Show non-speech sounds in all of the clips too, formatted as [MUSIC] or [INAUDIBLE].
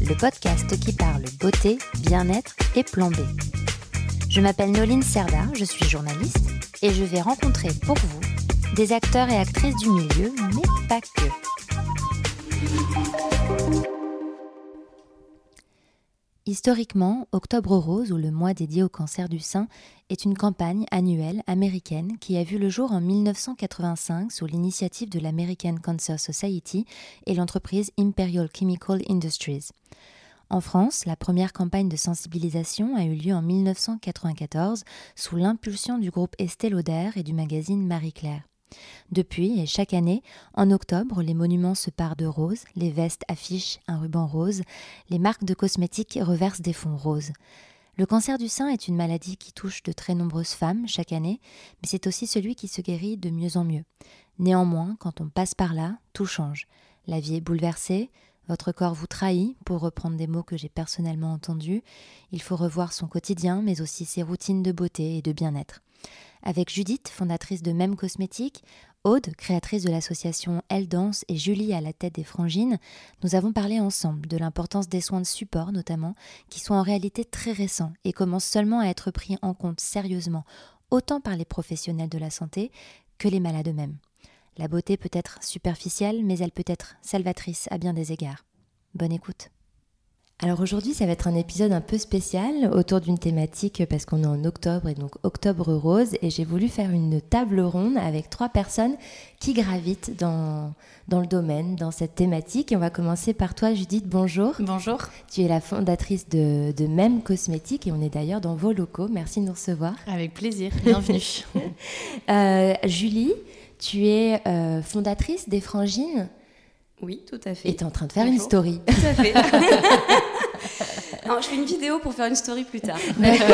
le podcast qui parle beauté, bien-être et plan. Je m'appelle Noline Serda, je suis journaliste et je vais rencontrer pour vous des acteurs et actrices du milieu, mais pas que. Historiquement, Octobre Rose, ou le mois dédié au cancer du sein, est une campagne annuelle américaine qui a vu le jour en 1985 sous l'initiative de l'American Cancer Society et l'entreprise Imperial Chemical Industries. En France, la première campagne de sensibilisation a eu lieu en 1994 sous l'impulsion du groupe Estée Lauder et du magazine Marie-Claire. Depuis, et chaque année, en octobre, les monuments se parent de roses, les vestes affichent un ruban rose, les marques de cosmétiques reversent des fonds roses. Le cancer du sein est une maladie qui touche de très nombreuses femmes chaque année, mais c'est aussi celui qui se guérit de mieux en mieux. Néanmoins, quand on passe par là, tout change. La vie est bouleversée, votre corps vous trahit, pour reprendre des mots que j'ai personnellement entendus. Il faut revoir son quotidien, mais aussi ses routines de beauté et de bien-être. Avec Judith, fondatrice de Même Cosmétiques, Aude, créatrice de l'association Elle Danse, et Julie à la tête des frangines, nous avons parlé ensemble de l'importance des soins de support notamment, qui sont en réalité très récents et commencent seulement à être pris en compte sérieusement, autant par les professionnels de la santé que les malades eux-mêmes. La beauté peut être superficielle, mais elle peut être salvatrice à bien des égards. Bonne écoute. Alors aujourd'hui, ça va être un épisode un peu spécial autour d'une thématique parce qu'on est en octobre et donc octobre rose et j'ai voulu faire une table ronde avec trois personnes qui gravitent dans, dans le domaine, dans cette thématique. Et on va commencer par toi, Judith. Bonjour. Bonjour. Tu es la fondatrice de, de Même Cosmétiques et on est d'ailleurs dans vos locaux. Merci de nous recevoir. Avec plaisir. Bienvenue. [LAUGHS] euh, Julie, tu es euh, fondatrice des Frangines. Oui, tout à fait. Et tu es en train de faire Bonjour. une story. Tout à fait. [LAUGHS] non, je fais une vidéo pour faire une story plus tard. [LAUGHS] D'accord,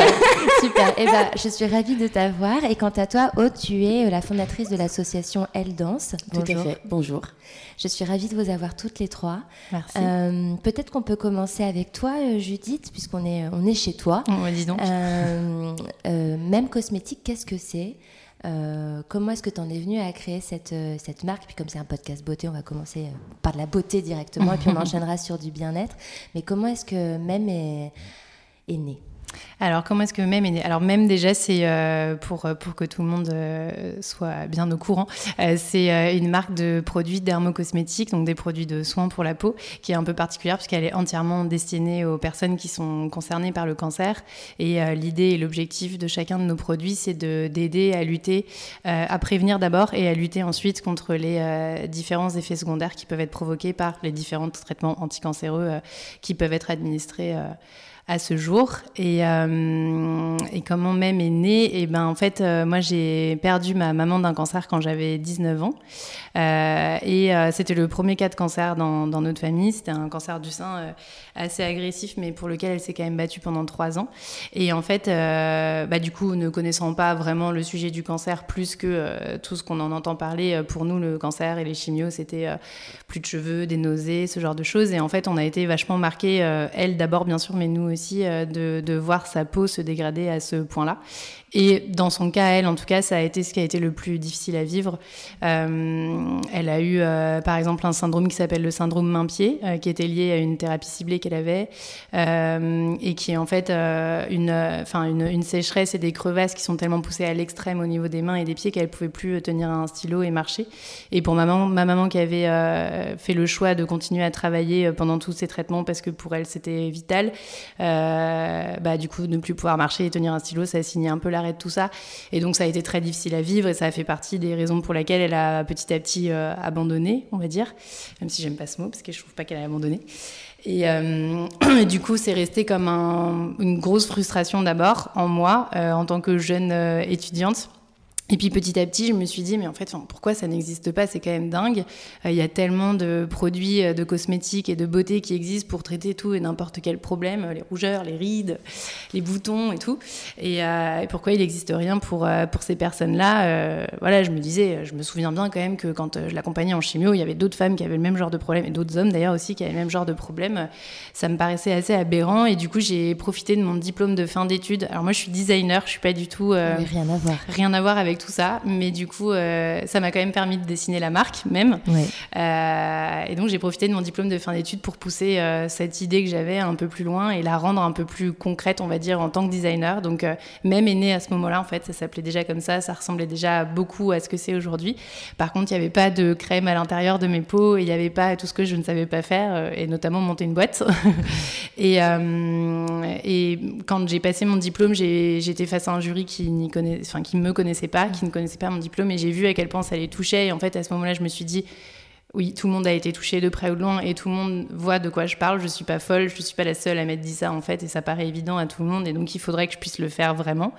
super. Eh ben, je suis ravie de t'avoir. Et quant à toi, Aude, tu es la fondatrice de l'association Elle Danse. Bonjour. Tout à fait. Bonjour. Je suis ravie de vous avoir toutes les trois. Merci. Euh, Peut-être qu'on peut commencer avec toi, Judith, puisqu'on est, on est chez toi. Oh, dis donc. Euh, euh, même cosmétique, qu'est-ce que c'est? Euh, comment est-ce que tu en es venu à créer cette, euh, cette marque? Puis comme c'est un podcast beauté, on va commencer par de la beauté directement et puis on [LAUGHS] enchaînera sur du bien-être. Mais comment est-ce que même est, est né alors, comment est-ce que même est Alors, même déjà, c'est euh, pour, pour que tout le monde euh, soit bien au courant, euh, c'est une marque de produits dermocosmétiques, donc des produits de soins pour la peau, qui est un peu particulière puisqu'elle est entièrement destinée aux personnes qui sont concernées par le cancer. Et l'idée et l'objectif de chacun de nos produits, c'est d'aider à lutter, à prévenir d'abord et à lutter ensuite contre les différents effets secondaires qui peuvent être provoqués par les différents traitements anticancéreux qui peuvent être administrés à ce jour. Et, euh, et comment même est né Et eh ben en fait, euh, moi j'ai perdu ma maman d'un cancer quand j'avais 19 ans. Euh, et c'était le premier cas de cancer dans, notre famille. C'était un cancer du sein assez agressif, mais pour lequel elle s'est quand même battue pendant trois ans. Et en fait, bah, du coup, ne connaissant pas vraiment le sujet du cancer plus que tout ce qu'on en entend parler, pour nous, le cancer et les chimios, c'était plus de cheveux, des nausées, ce genre de choses. Et en fait, on a été vachement marqués, elle d'abord bien sûr, mais nous aussi, de, de voir sa peau se dégrader à ce point-là. Et dans son cas, elle, en tout cas, ça a été ce qui a été le plus difficile à vivre. Euh, elle a eu, euh, par exemple, un syndrome qui s'appelle le syndrome main-pied, euh, qui était lié à une thérapie ciblée qu'elle avait, et qui est en fait une, enfin une, sécheresse et des crevasses qui sont tellement poussées à l'extrême au niveau des mains et des pieds qu'elle pouvait plus tenir un stylo et marcher. Et pour ma maman, ma maman qui avait fait le choix de continuer à travailler pendant tous ces traitements parce que pour elle c'était vital, bah du coup ne plus pouvoir marcher et tenir un stylo, ça a signé un peu la de tout ça. Et donc ça a été très difficile à vivre et ça a fait partie des raisons pour lesquelles elle a petit à petit euh, abandonné, on va dire, même si j'aime pas ce mot parce que je trouve pas qu'elle a abandonné. Et, euh, [CLEARS THROAT] et, du coup, c'est resté comme un, une grosse frustration d'abord en moi, euh, en tant que jeune étudiante. Et puis petit à petit, je me suis dit, mais en fait, pourquoi ça n'existe pas? C'est quand même dingue. Euh, il y a tellement de produits euh, de cosmétiques et de beauté qui existent pour traiter tout et n'importe quel problème, les rougeurs, les rides, les boutons et tout. Et, euh, pourquoi il n'existe rien pour, pour ces personnes-là? Voilà, je me disais, je me souviens bien quand même que quand je l'accompagnais en chimio, il y avait d'autres femmes qui avaient le même genre de problème, et d'autres hommes d'ailleurs aussi qui avaient le même genre de problème. Ça me paraissait assez aberrant. Et du coup, j'ai profité de mon diplôme de fin d'études. Alors moi, je suis designer, je suis pas du tout... rien à voir. Rien à voir avec tout ça. Mais du coup, euh, ça m'a quand même permis de dessiner la marque même. Euh, et donc, j'ai profité de mon diplôme de fin d'études pour pousser euh, cette idée que j'avais un peu plus loin et la rendre un peu plus concrète, on va dire, en tant que designer. Donc, même est né à ce moment-là, en fait, ça s'appelait déjà comme ça. Ça ressemblait déjà beaucoup à ce que c'est aujourd'hui. Par contre, il n'y avait pas de crème à l'intérieur de mes peaux et il n'y avait pas tout ce que je ne savais pas faire, et notamment monter une boîte. [LAUGHS] et, et quand j'ai passé mon diplôme, j'étais face à un jury qui ne me connaissait pas, qui ne connaissais pas mon diplôme et j'ai vu à quel point ça les touchait. Et en fait, à ce moment-là, je me suis dit, oui, tout le monde a été touché de près ou de loin et tout le monde voit de quoi je parle. Je suis pas folle, je suis pas la seule à m'être dit ça en fait et ça paraît évident à tout le monde et donc il faudrait que je puisse le faire vraiment.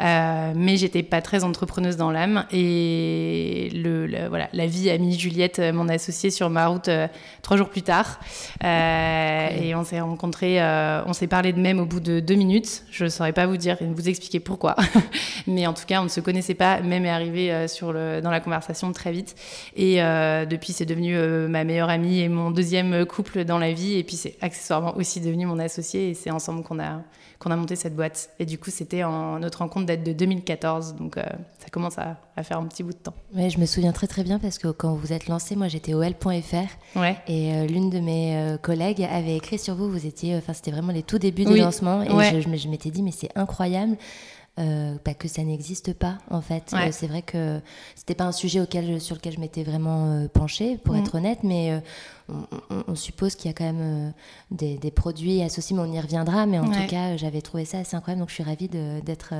Euh, mais j'étais pas très entrepreneuse dans l'âme et le, voilà, la vie a mis Juliette, euh, mon associée, sur ma route euh, trois jours plus tard euh, et on s'est rencontrés, euh, on s'est parlé de même au bout de deux minutes. Je saurais pas vous dire et vous expliquer pourquoi, [LAUGHS] mais en tout cas on ne se connaissait pas. Même est arrivé sur le, dans la conversation très vite et depuis c'est devenu euh, ma meilleure amie et mon deuxième couple dans la vie. Et puis c'est accessoirement aussi devenu mon associé. Et c'est ensemble qu'on a, qu'on a monté cette boîte. Et du coup, c'était en notre rencontre date de 2014. Donc euh, ça commence à, faire un petit bout de temps. Ouais, je me souviens très très bien parce que quand vous êtes lancé, moi j'étais au L.fr. Ouais. Et euh, l'une de mes collègues avait écrit sur vous. Vous étiez, enfin c'était vraiment les tout débuts du lancement. Et je, je m'étais dit, mais c'est incroyable. Euh, bah, que ça n'existe pas en fait. Euh, c'est vrai que c'était pas un sujet auquel, sur lequel je m'étais vraiment euh, penchée, pour mm. être honnête, mais on, suppose qu'il y a quand même des, produits associés, mais on y reviendra. Mais en tout cas, j'avais trouvé ça assez incroyable, donc je suis ravie d'être,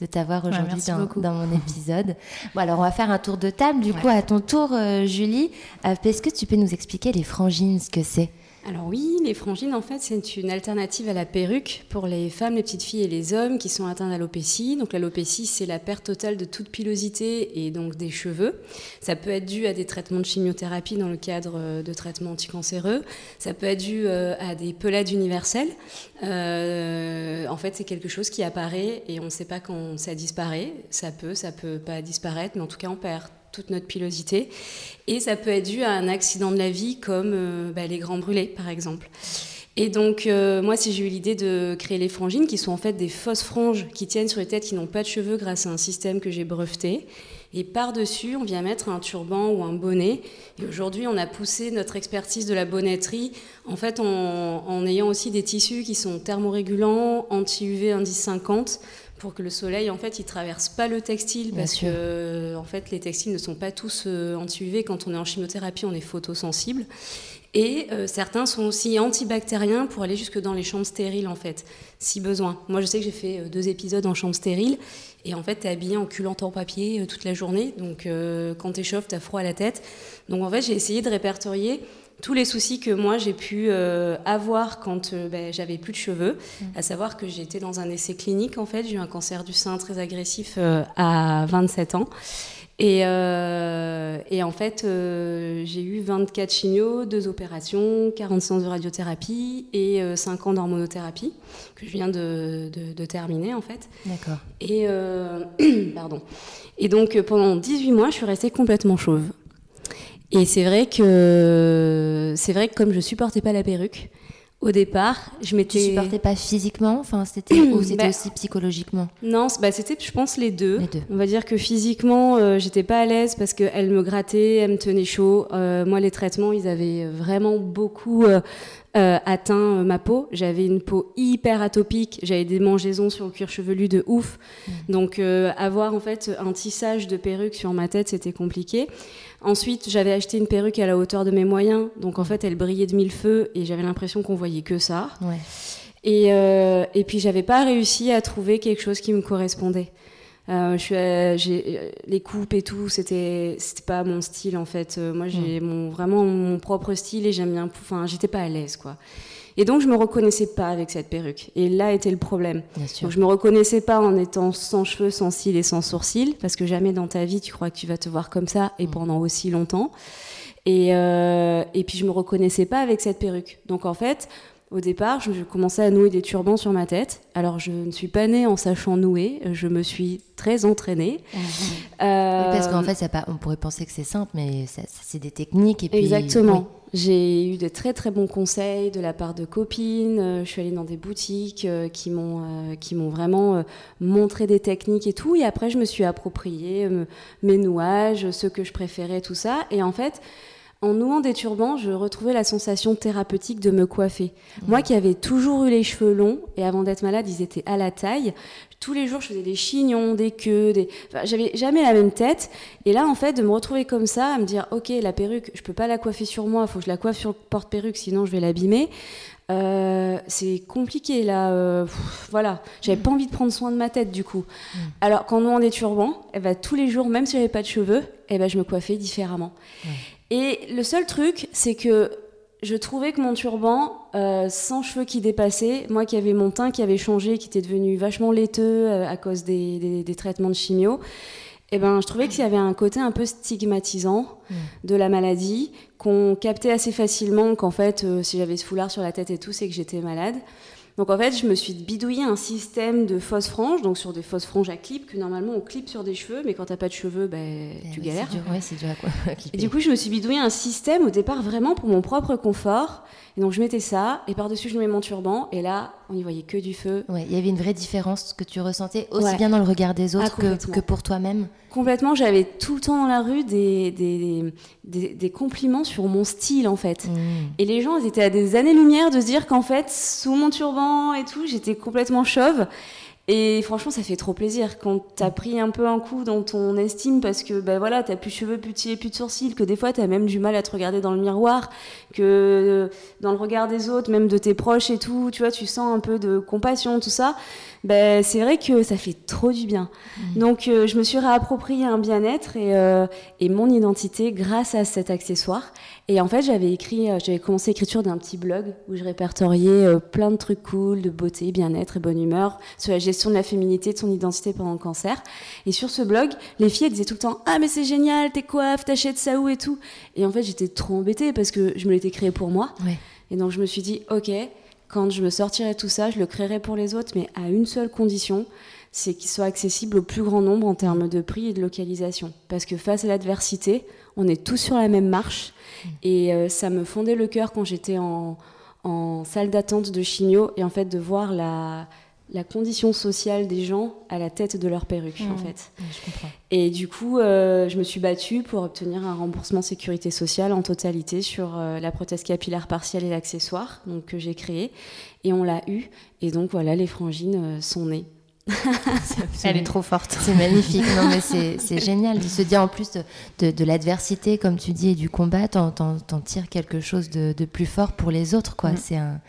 de, t'avoir aujourd'hui dans, mon épisode. bon, alors on va faire un tour de table. Du coup, à ton tour, Julie, est-ce que tu peux nous expliquer les frangines, ce que c'est? Alors oui, les frangines, en fait, c'est une alternative à la perruque pour les femmes, les petites filles et les hommes qui sont atteints d'alopécie. Donc l'alopécie, c'est la perte totale de toute pilosité et donc des cheveux. Ça peut être dû à des traitements de chimiothérapie dans le cadre euh, de traitements anticancéreux. Ça peut être dû euh, à des pelades universelles. Euh, en fait, c'est quelque chose qui apparaît et on ne sait pas quand ça disparaît. Ça peut, ça peut pas disparaître, mais en tout cas, on perd toute notre pilosité. Et ça peut être dû à un accident de la vie comme euh, bah, les grands brûlés, par exemple. Et donc, euh, moi, si j'ai eu l'idée de créer les frangines, qui sont en fait des fausses franges qui tiennent sur les têtes qui n'ont pas de cheveux grâce à un système que j'ai breveté. Et par-dessus, on vient mettre un turban ou un bonnet. Et aujourd'hui, on a poussé notre expertise de la bonnetterie, en fait, en, en ayant aussi des tissus qui sont thermorégulants, anti-UV, indice 50, pour que le soleil, en fait, il traverse pas le textile, parce que, en fait, les textiles ne sont pas tous euh, anti-UV. Quand on est en chimiothérapie, on est photosensible. Et euh, certains sont aussi antibactériens pour aller jusque dans les chambres stériles, en fait, si besoin. Moi, je sais que j'ai fait euh, deux épisodes en chambre stérile, et en fait, tu es habillé en culant en papier toute la journée. Donc, quand tu chauffes, tu as froid à la tête. Donc, en fait, j'ai essayé de répertorier tous les soucis que moi j'ai pu euh, avoir quand euh, ben, j'avais plus de cheveux, mm. à savoir que j'étais dans un essai clinique en fait, j'ai eu un cancer du sein très agressif euh, à 27 ans. Et, et en fait, j'ai eu 24 chimios, 2 opérations, 40 séances de radiothérapie et 5 ans d'hormonothérapie que je viens de, de, de terminer en fait. D'accord. Et, [CLEARS THROAT] pardon. et donc pendant 18 mois, je suis restée complètement chauve. Et c'est vrai que c'est vrai que comme je supportais pas la perruque, au départ, je m'étais. Tu supportais pas physiquement, enfin c'était [COUGHS] ou c'était bah, aussi psychologiquement? Non, bah c'était, je pense les deux. les deux. On va dire que physiquement, euh, j'étais pas à l'aise parce qu'elle me grattait, elle me tenait chaud. Euh, moi, les traitements, ils avaient vraiment beaucoup euh, atteint ma peau. J'avais une peau hyper atopique, j'avais des mangeaisons sur le cuir chevelu de ouf. Mm. Donc avoir en fait un tissage de perruque sur ma tête, c'était compliqué. Ensuite, j'avais acheté une perruque à la hauteur de mes moyens, donc en fait, elle brillait de mille feux et j'avais l'impression qu'on voyait que ça. Et, euh, et puis, j'avais pas réussi à trouver quelque chose qui me correspondait. Euh, je suis, euh, les coupes et tout, c'était, c'était pas mon style en fait. moi, j'ai mon, vraiment mon propre style et j'aime bien. Enfin, j'étais pas à l'aise quoi. Et donc je me reconnaissais pas avec cette perruque. Et là était le problème. Bien sûr. Donc je me reconnaissais pas en étant sans cheveux, sans cils et sans sourcils, parce que jamais dans ta vie tu crois que tu vas te voir comme ça et Mm. pendant aussi longtemps. Et, euh, et puis je me reconnaissais pas avec cette perruque. Donc en fait, au départ, je, commençais à nouer des turbans sur ma tête. Alors je ne suis pas née en sachant nouer, je me suis très entraînée. [LAUGHS] Oui, Euh, parce qu'en fait, ça pas, on pourrait penser que c'est simple, mais ça- ça- c'est des techniques. Et puis, Exactement. J'ai eu de très très bons conseils de la part de copines. Euh, Je suis allée dans des boutiques euh, qui m'ont qui m'ont vraiment montré des techniques et tout. Et après, je me suis approprié euh, mes nouages, ceux que je préférais, tout ça. Et en fait, en nouant des turbans, je retrouvais la sensation thérapeutique de me coiffer. Moi qui avais toujours eu les cheveux longs, et avant d'être malade, ils étaient à la taille, tous les jours je faisais des chignons, des queues, des... enfin, j'avais jamais la même tête. Et là, en fait, de me retrouver comme ça, à me dire, ok, la perruque, je peux pas la coiffer sur moi, il faut que je la coiffe sur le porte-perruque, sinon je vais l'abîmer. Euh, c'est compliqué là, euh, pff, voilà. J'avais pas envie de prendre soin de ma tête du coup. Alors qu'en nouant des turbans, eh ben, tous les jours, même si j'avais pas de cheveux, eh ben, je me coiffais différemment. Et le seul truc, c'est que je trouvais que mon turban, euh, sans cheveux qui dépassaient, moi qui avais mon teint qui avait changé, qui était devenu vachement laiteux euh, à cause des, des- des traitements de chimio, eh ben, je trouvais qu'il y avait un côté un peu stigmatisant de la maladie, qu'on captait assez facilement qu'en fait, euh, si j'avais ce foulard sur la tête et tout, c'est que j'étais malade. Donc en fait, je me suis bidouillé un système de fausses franges, donc sur des fausses franges à clip, que normalement on clip sur des cheveux, mais quand t'as pas de cheveux, ben, tu galères. Oui, c'est dur à quoi. [LAUGHS] Et du coup, je me suis bidouillé un système au départ vraiment pour mon propre confort. Et donc, je mettais ça, et par-dessus, je mets mon turban, et là, on n'y voyait que du feu. Ouais, il y avait une vraie différence que tu ressentais aussi Ouais. bien dans le regard des Ah, autres que, pour toi-même. Complètement, j'avais tout le temps dans la rue des, des, des, des compliments sur mon style, en fait. Mmh. Et les gens, ils étaient à des années-lumière de se dire qu'en fait, sous mon turban et tout, j'étais complètement chauve. Et franchement, ça fait trop plaisir quand t'as pris un peu un coup dans ton estime parce que ben voilà, t'as plus de cheveux, plus de cils plus de sourcils, que des fois t'as même du mal à te regarder dans le miroir, que euh, dans le regard des autres, même de tes proches et tout, tu vois, tu sens un peu de compassion, tout ça. Ben c'est vrai que ça fait trop du bien. Donc euh, je me suis réapproprié un bien-être et, euh, et mon identité grâce à cet accessoire. Et en fait, j'avais écrit, j'avais commencé l'écriture d'un petit blog où je répertoriais plein de trucs cool, de beauté, bien-être et bonne humeur, sur la gestion de la féminité, de son identité pendant le cancer. Et sur ce blog, les filles elles disaient tout le temps Ah, mais c'est génial, t'es coiffe, t'achètes ça où et tout? Et en fait, j'étais trop embêtée parce que je me l'étais créé pour moi. Ouais. Et donc, je me suis dit Ok, quand je me sortirai tout ça, je le créerai pour les autres, mais à une seule condition c'est qu'il soit accessible au plus grand nombre en termes de prix et de localisation. Parce que face à l'adversité, on est tous sur la même marche. Et euh, ça me fondait le cœur quand j'étais en, en salle d'attente de chimio et en fait de voir la, la condition sociale des gens à la tête de leur perruque en fait. Ouais, je comprends. Et du coup, euh, je me suis battue pour obtenir un remboursement sécurité sociale en totalité sur euh, la prothèse capillaire partielle et l'accessoire donc, que j'ai créé. Et on l'a eu. Et donc voilà, les frangines euh, sont nées. [LAUGHS] Elle est trop forte. C'est magnifique, non mais c'est c'est génial de se dire en plus de, de, de l'adversité, comme tu dis, et du combat, t'en tires quelque chose de, de plus fort pour les autres, quoi. Mm. C'est un,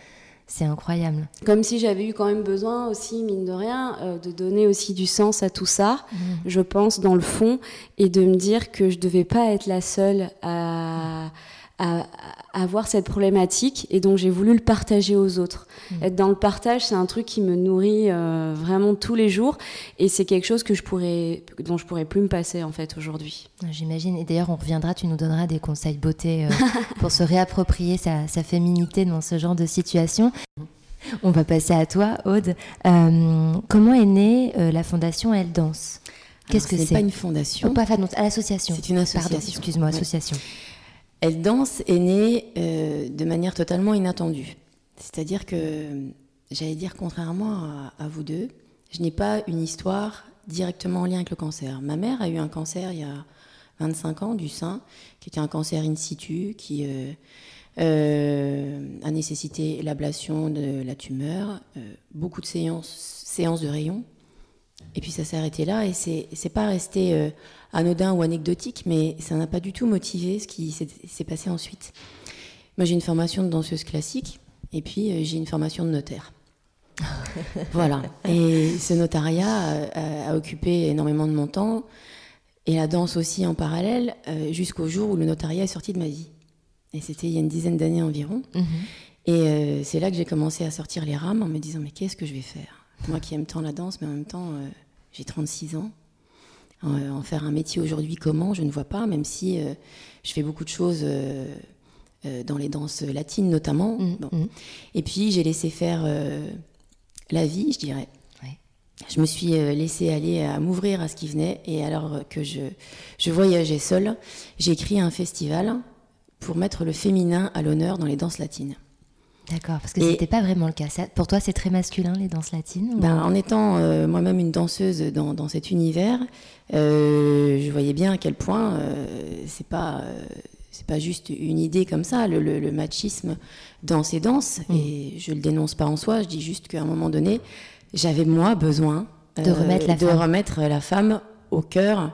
c'est incroyable. Comme si j'avais eu quand même besoin aussi, mine de rien, euh, de donner aussi du sens à tout ça, je pense, dans le fond, et de me dire que je devais pas être la seule à, à, à avoir cette problématique, et donc j'ai voulu le partager aux autres. Être dans le partage, c'est un truc qui me nourrit euh, vraiment tous les jours, et c'est quelque chose que je pourrais, dont je pourrais plus me passer en fait aujourd'hui. J'imagine. Et d'ailleurs, on reviendra, tu nous donneras des conseils beauté euh, [LAUGHS] pour se réapproprier sa, sa féminité dans ce genre de situation. On va passer à toi, Aude. Euh, comment est née euh, la fondation Elle Danse? Qu'est-ce que Alors, ce n'est c'est? pas une fondation. Oh, pas à l'association. C'est une association. Pardon, excuse-moi, Ouais. Elle danse est née euh, de manière totalement inattendue. C'est-à-dire que, j'allais dire, contrairement à, vous deux, je n'ai pas une histoire directement en lien avec le cancer. Ma mère a eu un cancer il y a 25 ans du sein, qui était un cancer in situ, qui euh, euh, a nécessité l'ablation de la tumeur, beaucoup de séances de rayons. Et puis ça s'est arrêté là et c'est pas resté euh, anodin ou anecdotique, mais ça n'a pas du tout motivé ce qui s'est passé ensuite. Moi j'ai une formation de danseuse classique et puis euh, j'ai une formation de notaire. [LAUGHS] voilà. Et ce notariat euh, a, a occupé énormément de mon temps et la danse aussi en parallèle euh, jusqu'au jour où le notariat est sorti de ma vie. Et c'était il y a une dizaine d'années environ. Mhm. Et c'est là que j'ai commencé à sortir les rames en me disant mais qu'est-ce que je vais faire? Moi qui aime tant la danse, mais en même temps j'ai 36 ans. En, faire un métier aujourd'hui, comment? Je ne vois pas, même si je fais beaucoup de choses dans les danses latines notamment. Mmh, mmh. Et puis j'ai laissé faire la vie, je dirais je me suis euh, laissée aller à m'ouvrir à ce qui venait. Et alors que je, je voyageais seule, j'ai écrit un festival pour mettre le féminin à l'honneur dans les danses latines. D'accord, parce que ce n'était pas vraiment le cas. Pour toi, c'est très masculin, les danses latines ben, En étant euh, moi-même une danseuse dans, dans cet univers, euh, je voyais bien à quel point euh, c'est pas c'est pas juste une idée comme ça, le, le, machisme dans ces danses. Mm. Et je le dénonce pas en soi, je dis juste qu'à un moment donné, j'avais moi besoin de, remettre, la de remettre la femme au cœur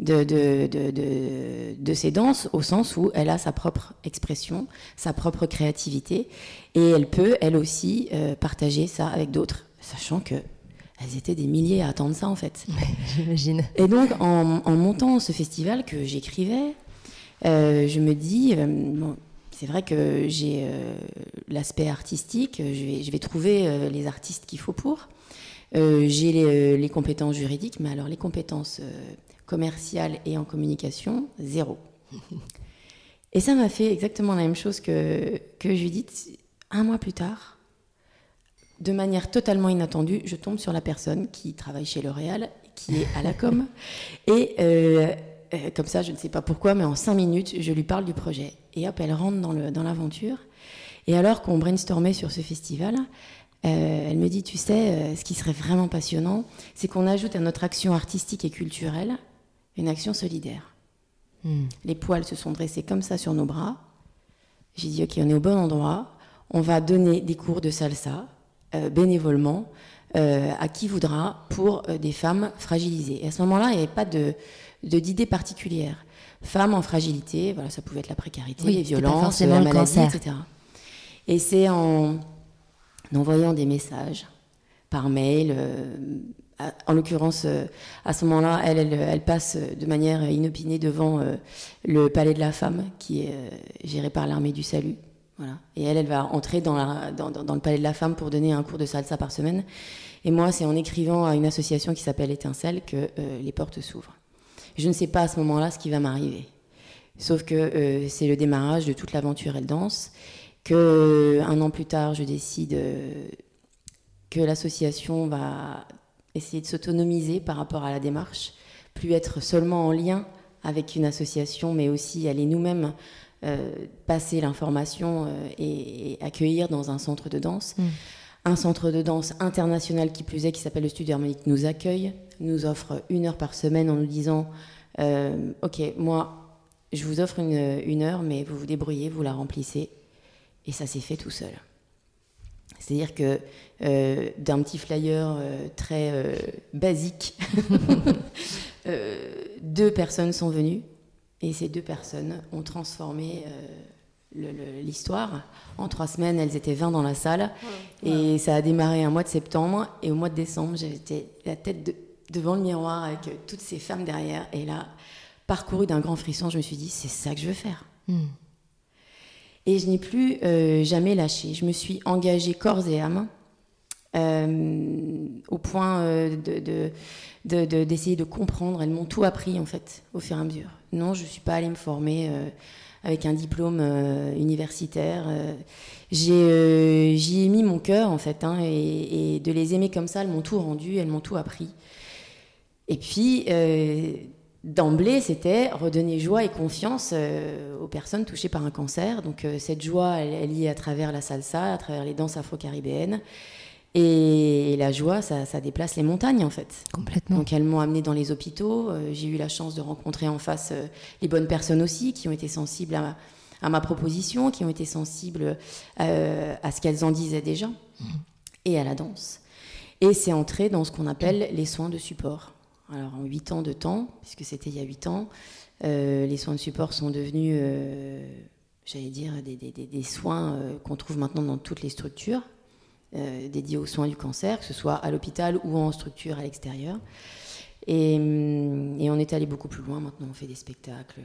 de, de, de, de, ces danses, au sens où elle a sa propre expression, sa propre créativité, et elle peut, elle aussi, euh, partager ça avec d'autres, sachant que elles étaient des milliers à attendre ça en fait. [LAUGHS] J'imagine. Et donc en, en, montant ce festival que j'écrivais, euh, je me dis, euh, c'est vrai que j'ai l'aspect artistique, je vais, je vais trouver les artistes qu'il faut pour. j'ai les, compétences juridiques, mais alors les compétences commercial et en communication, zéro. [LAUGHS] Et ça m'a fait exactement la même chose que, que Judith. Un mois plus tard, de manière totalement inattendue, je tombe sur la personne qui travaille chez L'Oréal, qui est à la com. [LAUGHS] Et euh, euh, comme ça, je ne sais pas pourquoi, mais en cinq minutes, je lui parle du projet. Et hop, elle rentre dans l'aventure. Dans et alors qu'on brainstormait sur ce festival, euh, elle me dit, tu sais, ce qui serait vraiment passionnant, c'est qu'on ajoute à notre action artistique et culturelle une action solidaire. Hmm. Les poils se sont dressés comme ça sur nos bras. J'ai dit, OK, on est au bon endroit. On va donner des cours de salsa euh, bénévolement euh, à qui voudra pour euh, des femmes fragilisées. Et à ce moment-là, il n'y avait pas de, d'idée particulière. Femmes en fragilité, voilà, ça pouvait être la précarité, les violences, la maladie, etc. Et c'est en envoyant des messages par mail, en l'occurrence, euh, à ce moment-là, elle, passe de manière inopinée devant euh, le palais de la femme, qui est euh, géré par l'armée du salut. Voilà. Et elle, elle va entrer dans, dans, le palais de la femme pour donner un cours de salsa par semaine. Et moi, c'est en écrivant à une association qui s'appelle Étincelle que les portes s'ouvrent. Je ne sais pas à ce moment-là ce qui va m'arriver. Sauf que c'est le démarrage de toute l'aventure Elle danse. Que un an plus tard, je décide que l'association va essayer de s'autonomiser par rapport à la démarche, plus être seulement en lien avec une association, mais aussi aller nous-mêmes euh, passer l'information euh, et, accueillir dans un centre de danse. Mm. Un centre de danse international qui plus est, qui s'appelle le Studio Harmonique, nous accueille, nous offre une heure par semaine en nous disant euh, Ok, moi, je vous offre une, une heure, mais vous vous débrouillez, vous la remplissez. Et ça s'est fait tout seul. C'est-à-dire que euh, d'un petit flyer euh, très euh, basique, [LAUGHS] deux personnes sont venues et ces deux personnes ont transformé l'histoire. En trois semaines, elles étaient 20 dans la salle et ça a démarré un mois de septembre et au mois de décembre, j'étais la tête devant le miroir avec toutes ces femmes derrière et là, parcouru d'un grand frisson, je me suis dit, c'est ça que je veux faire. Hmm. Et je n'ai plus euh, jamais lâché. Je me suis engagée corps et âme euh, au point euh, de, d'essayer de, comprendre. Elles m'ont tout appris en fait au fur et à mesure. Non, je ne suis pas allée me former avec un diplôme universitaire. j'y ai mis mon cœur en fait, hein, et, et, de les aimer comme ça, elles m'ont tout rendu, elles m'ont tout appris. Et puis d'emblée, c'était redonner joie et confiance euh, aux personnes touchées par un cancer. Donc euh, cette joie, elle, est liée à travers la salsa, à travers les danses afro-caribéennes. Et, la joie, ça, déplace les montagnes en fait. Complètement. Donc elles m'ont amené dans les hôpitaux. Euh, j'ai eu la chance de rencontrer en face les bonnes personnes aussi, qui ont été sensibles à ma, proposition, qui ont été sensibles à ce qu'elles en disaient déjà, mmh. et à la danse. Et c'est entré dans ce qu'on appelle les soins de support. Alors en 8 ans de temps, puisque c'était il y a 8 ans, euh, les soins de support sont devenus, euh, j'allais dire, des, soins euh, qu'on trouve maintenant dans toutes les structures dédiées aux soins du cancer, que ce soit à l'hôpital ou en structure à l'extérieur. Et, hum, et, on est allé beaucoup plus loin. Maintenant, on fait des spectacles.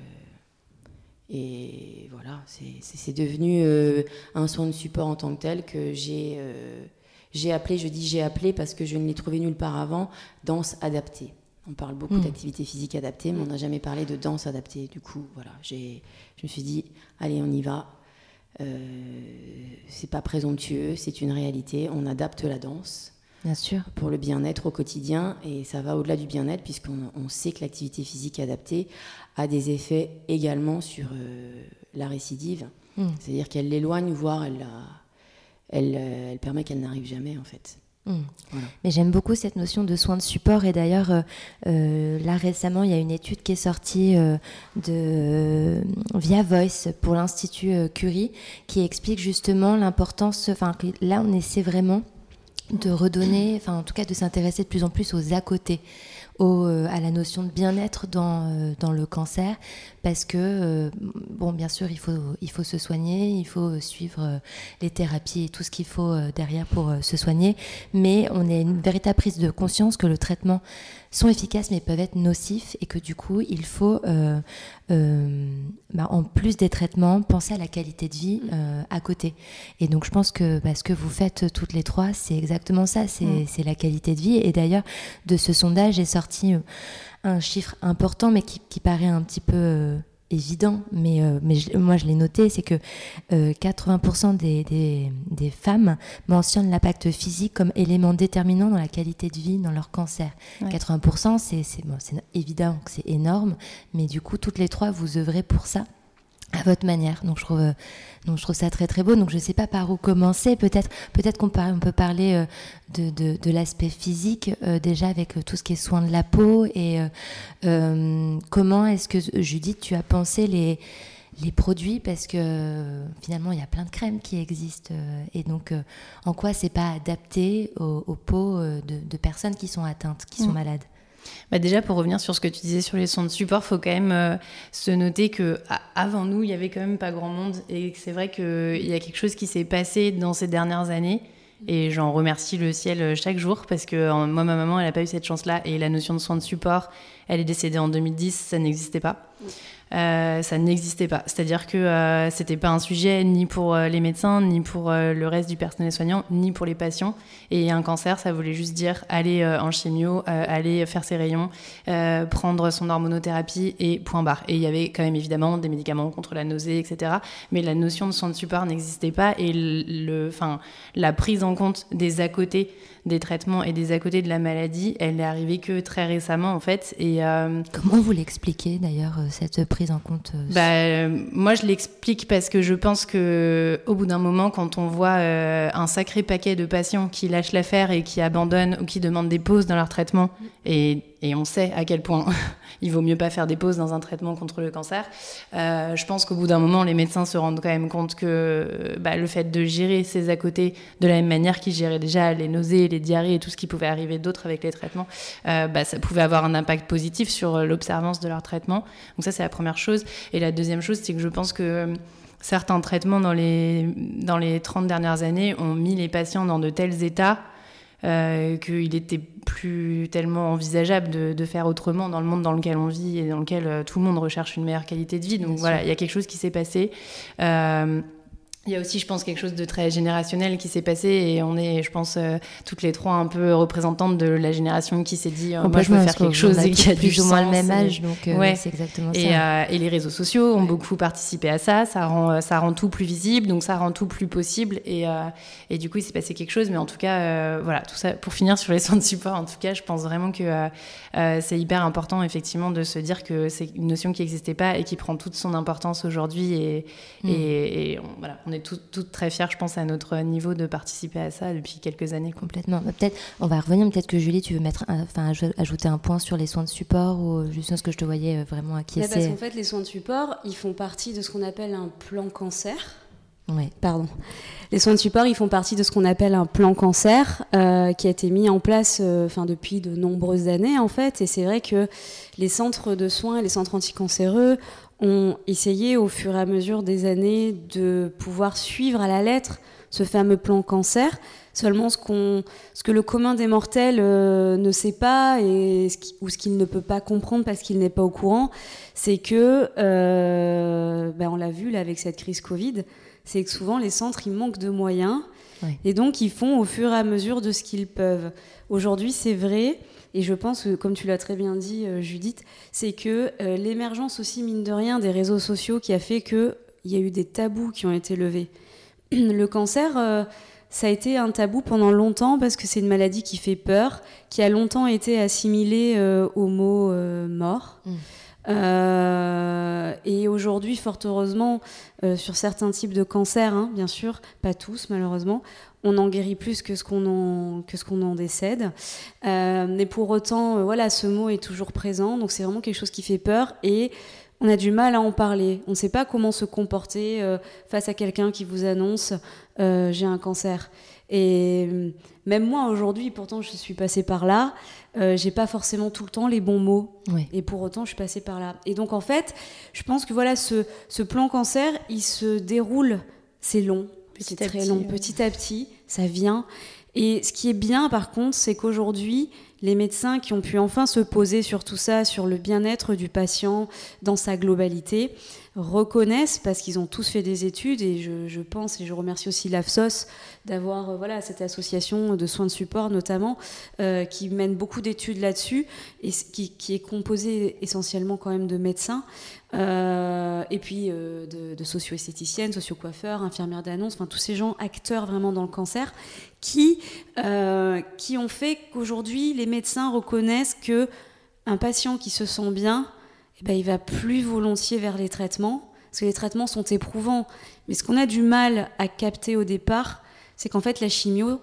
Et voilà, c'est devenu un soin de support en tant que tel que j'ai j'ai appelé, je dis j'ai appelé parce que je ne l'ai trouvé nulle part avant, danse adaptée. On parle beaucoup hmm. d'activité physique adaptée, mais on n'a jamais parlé de danse adaptée. Du coup, voilà, je me suis dit, allez, on y va. Euh, c'est pas présomptueux, c'est une réalité. On adapte la danse. Bien sûr. Pour le bien-être au quotidien. Et ça va au-delà du bien-être, puisqu'on sait que l'activité physique adaptée a des effets également sur euh, la récidive. Hmm. C'est-à-dire qu'elle l'éloigne, voire elle, elle, euh, elle permet qu'elle n'arrive jamais, en fait. Hmm. Mais j'aime beaucoup cette notion de soins de support et d'ailleurs euh, euh, là récemment il y a une étude qui est sortie euh, de via Voice pour l'institut Curie qui explique justement l'importance. Enfin là on essaie vraiment de redonner, enfin en tout cas de s'intéresser de plus en plus aux à côté. Euh, à la notion de bien-être dans, euh, dans, le cancer, parce que, euh, bon, bien sûr, il faut, il faut se soigner, il faut suivre les thérapies et tout ce qu'il faut derrière pour se soigner, mais on a une véritable prise de conscience que le traitement sont efficaces mais peuvent être nocifs et que du coup il faut euh, euh, bah, en plus des traitements penser à la qualité de vie euh, à côté. Et donc je pense que bah, ce que vous faites toutes les trois c'est exactement ça. C'est mm. la qualité de vie. Et d'ailleurs de ce sondage est sorti un chiffre important mais qui, qui paraît un petit peu évident, mais, euh, mais moi je l'ai noté, c'est que 80% euh, des, des, des, femmes mentionnent l'impact physique comme élément déterminant dans la qualité de vie, dans leur cancer. 80%, c'est bon, évident que c'est énorme, mais du coup, toutes les trois, vous œuvrez pour ça? À votre manière. Donc je trouve, euh, donc je trouve ça très très beau. Donc je ne sais pas par où commencer. Peut-être peut-être qu'on on peut parler euh, de, de, de l'aspect physique euh, déjà avec tout ce qui est soin de la peau et comment est-ce que Judith tu as pensé les les produits? Parce que finalement il y a plein de crèmes qui existent et donc en quoi c'est pas adapté aux, peaux de, de, personnes qui sont atteintes, qui sont mm. malades? Bah déjà, pour revenir sur ce que tu disais sur les sons de support, faut quand même euh, se noter que avant nous, il y avait quand même pas grand monde, et c'est vrai qu'il y a quelque chose qui s'est passé dans ces dernières années. Et j'en remercie le ciel euh, chaque jour parce que moi, ma maman, elle n'a pas eu cette chance-là. Et la notion de soins de support, elle est décédée en 2010, ça n'existait pas. Euh, ça n'existait pas. C'est-à-dire que euh, c'était pas un sujet ni pour euh, les médecins, ni pour le reste du personnel soignant, ni pour les patients. Et un cancer, ça voulait juste dire aller en chimio, aller faire ses rayons, prendre son hormonothérapie et point barre. Et il y avait quand même évidemment des médicaments contre la nausée, etc. Mais la notion de soins de support n'existait pas et le, enfin, la prise en compte des à côté des traitements et des à côté de la maladie, elle n'est arrivée que très récemment en fait. Et comment vous l'expliquez d'ailleurs cette prise en compte euh, bah, euh, Moi, je l'explique parce que je pense que au bout d'un moment, quand on voit euh, un sacré paquet de patients qui lâchent l'affaire et qui abandonnent ou qui demandent des pauses dans leur traitement, et, et on sait à quel point il vaut mieux pas faire des pauses dans un traitement contre le cancer, je pense qu'au bout d'un moment, les médecins se rendent quand même compte que bah, le fait de gérer ces à côté de la même manière qu'ils géraient déjà les nausées, les diarrhées et tout ce qui pouvait arriver d'autre avec les traitements, bah, ça pouvait avoir un impact positif sur l'observance de leur traitement. Donc ça, c'est la première chose. Et la deuxième chose, c'est que je pense que euh, certains traitements dans les, dans les 30 dernières années ont mis les patients dans de tels états euh, qu'il était plus tellement envisageable de, de, faire autrement dans le monde dans lequel on vit et dans lequel euh, tout le monde recherche une meilleure qualité de vie. Donc voilà, il y a quelque chose qui s'est passé. Euh, il y a aussi, je pense, quelque chose de très générationnel qui s'est passé et on est, je pense, euh, toutes les trois un peu représentantes de la génération qui s'est dit, euh, moi, je veux faire quelque chose et qui a plus ou moins le même âge, donc euh, ouais. c'est exactement et, ça. et les réseaux sociaux ont beaucoup participé à ça, ça rend, ça rend tout plus visible, donc ça rend tout plus possible et, et du coup, il s'est passé quelque chose, mais en tout cas, voilà, tout ça, pour finir sur les centres de support, en tout cas, je pense vraiment que c'est hyper important, effectivement, de se dire que c'est une notion qui n'existait pas et qui prend toute son importance aujourd'hui et, mm. et, et voilà, on est toutes, très fières, je pense, à notre niveau de participer à ça depuis quelques années. Complètement. Bah, peut-être, on va revenir. Peut-être que Julie, tu veux mettre, enfin, ajouter un point sur les soins de support ou juste ce que je te voyais euh, vraiment acquiescer. parce qu'en fait, les soins de support, ils font partie de ce qu'on appelle un plan cancer. Oui. Pardon. Les soins de support, ils font partie de ce qu'on appelle un plan cancer euh, qui a été mis en place euh, enfin, depuis de nombreuses années en fait. Et c'est vrai que les centres de soins, les centres anticancéreux ont essayé au fur et à mesure des années de pouvoir suivre à la lettre ce fameux plan cancer. Seulement, ce, qu'on, ce que le commun des mortels euh, ne sait pas et ce ou ce qu'il ne peut pas comprendre parce qu'il n'est pas au courant, c'est que, euh, ben on l'a vu là avec cette crise Covid, c'est que souvent les centres ils manquent de moyens et donc ils font au fur et à mesure de ce qu'ils peuvent. Aujourd'hui, c'est vrai. Et je pense comme tu l'as très bien dit, euh, Judith, c'est que l'émergence aussi, mine de rien, des réseaux sociaux qui a fait qu'il y a eu des tabous qui ont été levés. [CLEARS THROAT] Le cancer, ça a été un tabou pendant longtemps parce que c'est une maladie qui fait peur, qui a longtemps été assimilée euh, au mot euh, mort. Mm. Euh, et aujourd'hui, fort heureusement, sur certains types de cancers, hein, bien sûr, pas tous malheureusement, on en guérit plus que ce qu'on en, que ce qu'on en décède. mais pour autant, voilà, ce mot est toujours présent, donc c'est vraiment quelque chose qui fait peur et on a du mal à en parler. On ne sait pas comment se comporter euh, face à quelqu'un qui vous annonce euh, j'ai un cancer. Et euh, même moi aujourd'hui, pourtant je suis passée par là, j'ai pas forcément tout le temps les bons mots. Et pour autant, je suis passée par là. Et donc en fait, je pense que voilà, ce, ce plan cancer, il se déroule, c'est long, c'est très long, petit à petit, ça vient. Et ce qui est bien par contre, c'est qu'aujourd'hui, les médecins qui ont pu enfin se poser sur tout ça, sur le bien-être du patient dans sa globalité, reconnaissent, parce qu'ils ont tous fait des études, et je, pense, et je remercie aussi l'AFSOS d'avoir euh, voilà, cette association de soins de support notamment, euh, qui mène beaucoup d'études là-dessus, et qui, est composée essentiellement quand même de médecins, euh, et puis de, de socio-esthéticiennes, socio-coiffeurs, infirmières d'annonce, enfin tous ces gens acteurs vraiment dans le cancer, qui, qui ont fait qu'aujourd'hui les médecins reconnaissent que un patient qui se sent bien, eh ben, il va plus volontiers vers les traitements, parce que les traitements sont éprouvants. Mais ce qu'on a du mal à capter au départ, c'est qu'en fait, la chimio,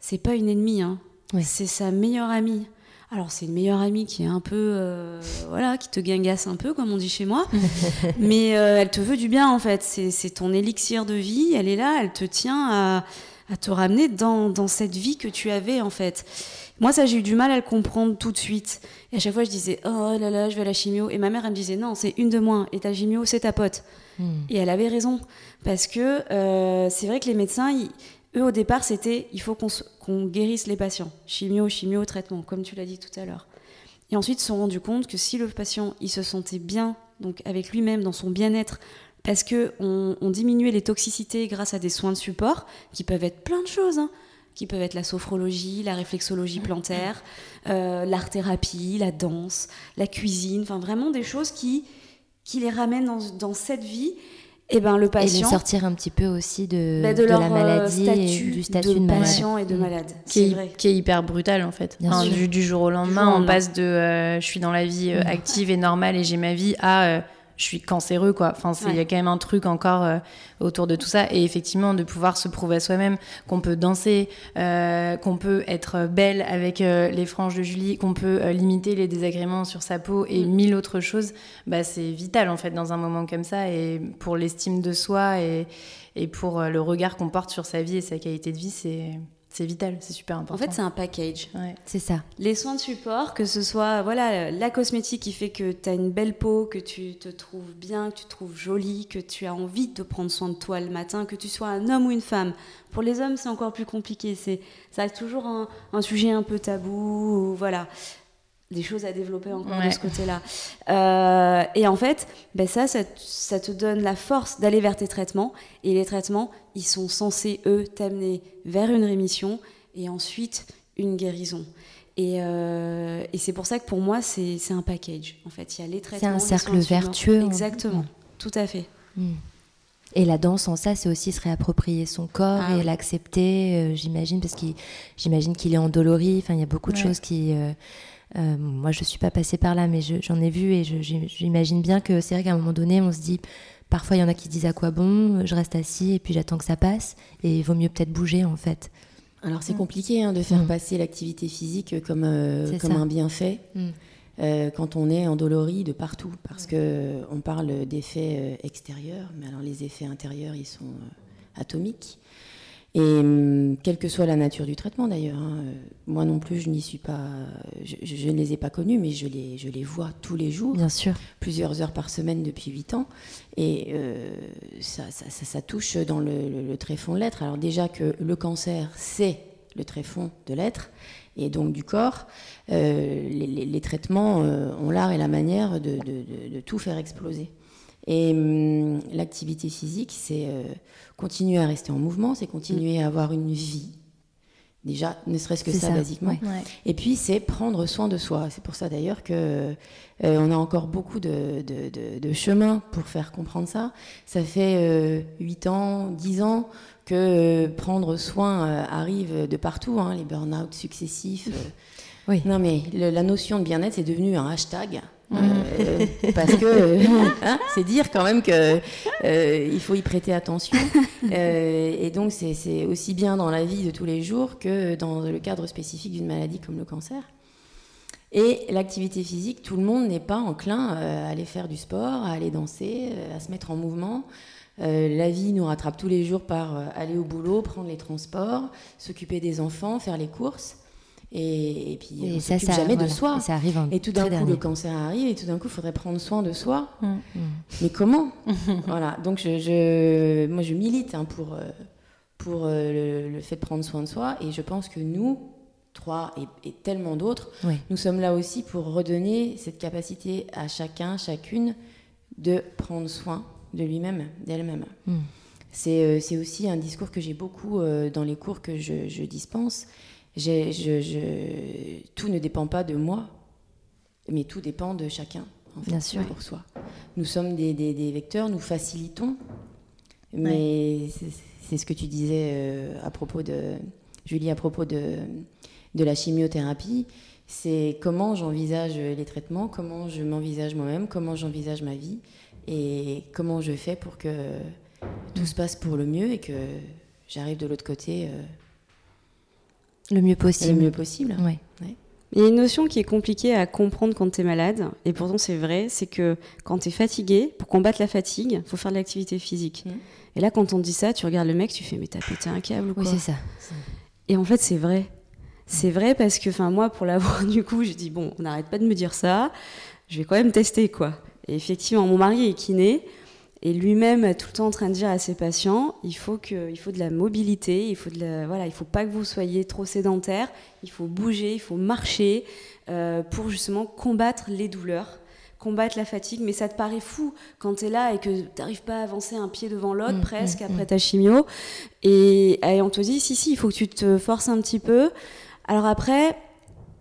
c'est pas une ennemie, hein. c'est sa meilleure amie. Alors, c'est une meilleure amie qui est un peu. Euh, voilà, qui te guingasse un peu, comme on dit chez moi. [LAUGHS] mais euh, elle te veut du bien, en fait. C'est ton élixir de vie. Elle est là, elle te tient à, à te ramener dans, dans, cette vie que tu avais, en fait. Moi, ça, j'ai eu du mal à le comprendre tout de suite. Et à chaque fois, je disais, oh là là, je vais à la chimio. Et ma mère, elle me disait, non, c'est une de moins. Et ta chimio, c'est ta pote. Hmm. Et elle avait raison. Parce que euh, c'est vrai que les médecins, eux, au départ, c'était, il faut qu'on guérisse les patients. Chimio, chimio, traitement, comme tu l'as dit tout à l'heure. Et ensuite, ils se sont rendus compte que si le patient, il se sentait bien, donc avec lui-même, dans son bien-être, parce qu'on on diminuait les toxicités grâce à des soins de support, qui peuvent être plein de choses. Hein qui peuvent être la sophrologie, la réflexologie plantaire, euh, l'art-thérapie, la danse, la cuisine, enfin vraiment des choses qui, qui les ramènent dans, dans cette vie. Et ben le patient. Et les sortir un petit peu aussi de, bah, de, la euh, maladie et du statut de, de patient et de malade. Qui est, qui est, hyper brutal en fait. du, du, jour au lendemain, on passe de euh, je suis dans la vie active et normale et j'ai ma vie à je suis cancéreux quoi. Enfin il y a quand même un truc encore euh, autour de tout ça. Et effectivement de pouvoir se prouver à soi-même qu'on peut danser euh, qu'on peut être belle avec euh, les franges de Julie qu'on peut limiter les désagréments sur sa peau et mm. mille autres choses bah c'est vital en fait dans un moment comme ça. Et pour l'estime de soi et, et pour le regard qu'on porte sur sa vie et sa qualité de vie c'est c'est vital, c'est super important. En fait, c'est un package. C'est ça. Les soins de support, que ce soit voilà la cosmétique qui fait que tu as une belle peau, que tu te trouves bien, que tu te trouves jolie, que tu as envie de prendre soin de toi le matin, que tu sois un homme ou une femme. Pour les hommes, c'est encore plus compliqué. C'est ça reste toujours un, un, sujet un peu tabou. Voilà des choses à développer encore de ce côté-là. Euh, et en fait, ben ça, ça, te donne la force d'aller vers tes traitements. Et les traitements, ils sont censés, eux, t'amener vers une rémission et ensuite une guérison. Et, euh, et c'est pour ça que pour moi, c'est un package. En fait, il y a les traitements. C'est un cercle vertueux. Exactement, tout à fait. Hmm. Et la danse en ça, c'est aussi se réapproprier son corps ah et l'accepter, euh, j'imagine, parce qu'il j'imagine qu'il est endolori. Enfin, il y a beaucoup de choses qui. Euh, moi, je ne suis pas passée par là, mais j'en ai vu et j'imagine bien que c'est vrai qu'à un moment donné, on se dit, parfois il y en a qui disent à quoi bon, je reste assis et puis j'attends que ça passe, et il vaut mieux peut-être bouger en fait. Alors c'est compliqué hein, de faire mm. passer l'activité physique comme, euh, comme un bienfait. Mm. Euh, quand on est endolori de partout, parce que on parle d'effets extérieurs, mais alors les effets intérieurs, ils sont atomiques. Et hum, quelle que soit la nature du traitement d'ailleurs, hein, euh, moi non plus je n'y suis pas, je, je, ne les ai pas connus, mais je les, je les vois tous les jours, bien sûr, plusieurs heures par semaine depuis 8 ans, et euh, ça, ça, ça, touche dans le, le, tréfonds de l'être. Alors déjà que le cancer c'est le tréfonds de l'être et donc du corps, euh, les, les, les, traitements euh, ont l'art et la manière de, de, de, de tout faire exploser. Et hum, l'activité physique, c'est euh, continuer à rester en mouvement, c'est continuer à avoir une vie. Déjà, ne serait-ce que ça, ça, basiquement. Ouais, ouais. Et puis, c'est prendre soin de soi. C'est pour ça d'ailleurs que euh, on a encore beaucoup de, de, de, de, chemin pour faire comprendre ça. Ça fait euh, 8 ans, 10 ans que euh, prendre soin arrive de partout, hein, les burn-out successifs. oui. Non, mais le, la notion de bien-être, c'est devenu un hashtag. Euh, [LAUGHS] parce que hein, c'est dire quand même que euh, il faut y prêter attention. [LAUGHS] Euh, et donc c'est aussi bien dans la vie de tous les jours que dans le cadre spécifique d'une maladie comme le cancer. Et l'activité physique tout le monde n'est pas enclin à aller faire du sport à aller danser à se mettre en mouvement. La vie nous rattrape tous les jours par aller au boulot prendre les transports s'occuper des enfants faire les courses et, et, puis et on ça, jamais voilà, de soi. Ça arrive en et tout d'un coup, dernier. le cancer arrive, et tout d'un coup, il faudrait prendre soin de soi. Mm. Mais comment [LAUGHS] Voilà. Donc, je, je, moi, je milite hein, pour, pour le, le, fait de prendre soin de soi, et je pense que nous, trois et, et tellement d'autres, oui. nous sommes là aussi pour redonner cette capacité à chacun, chacune, de prendre soin de lui-même, d'elle-même. Mm. C'est aussi un discours que j'ai beaucoup euh, dans les cours que je, je dispense. Je, je, je, tout ne dépend pas de moi, mais tout dépend de chacun, en fait, Bien sûr. pour soi. Nous sommes des, des, des vecteurs, nous facilitons, mais ouais. c'est ce que tu disais euh, à propos de, Julie, à propos de, de la chimiothérapie, c'est comment j'envisage les traitements, comment je m'envisage moi-même, comment j'envisage ma vie, et comment je fais pour que tout se passe pour le mieux et que j'arrive de l'autre côté... Euh, le mieux possible. Le mieux possible. Ouais. ouais. Il y a une notion qui est compliquée à comprendre quand tu es malade, et pourtant c'est vrai, c'est que quand tu es fatigué, pour combattre la fatigue, il faut faire de l'activité physique. Mmh. Et là, quand on te dit ça, tu regardes le mec, tu fais, mais t'as pété un câble ou quoi Oui, c'est ça. Et en fait, c'est vrai. C'est vrai parce que, enfin, moi, pour l'avoir, [LAUGHS] du coup, j'ai dit, bon, on n'arrête pas de me dire ça, je vais quand même tester, quoi. Et effectivement, mon mari est kiné, et lui-même tout le temps en train de dire à ses patients il faut que il faut de la mobilité il faut de la, voilà il faut pas que vous soyez trop sédentaire il faut bouger il faut marcher euh, pour justement combattre les douleurs combattre la fatigue. Mais ça te paraît fou quand tu es là et que tu n'arrives pas à avancer un pied devant l'autre mmh, presque mmh, après mmh. ta chimio. Et, et on te dit si si il faut que tu te forces un petit peu. Alors après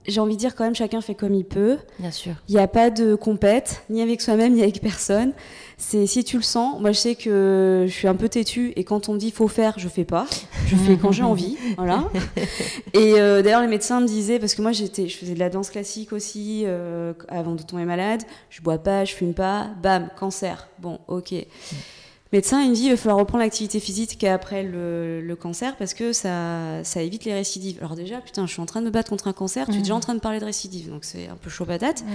j'ai envie de dire quand même chacun fait comme il peut. Bien sûr. Il n'y a pas de compète, ni avec soi-même, ni avec personne. C'est si tu le sens. Moi, je sais que je suis un peu têtue et quand on me dit faut faire, je fais pas. Je fais quand j'ai envie, [LAUGHS] voilà. Et euh, d'ailleurs, les médecins me disaient parce que moi, j'étais, je faisais de la danse classique aussi euh, avant de tomber malade. Je bois pas, je fume pas. Bam, cancer. Bon, ok. Médecin, il me dit il va falloir reprendre l'activité physique après le, le, cancer parce que ça, ça évite les récidives. Alors déjà, putain, je suis en train de me battre contre un cancer, mmh. tu es déjà en train de parler de récidive, donc c'est un peu chaud patate. Mmh.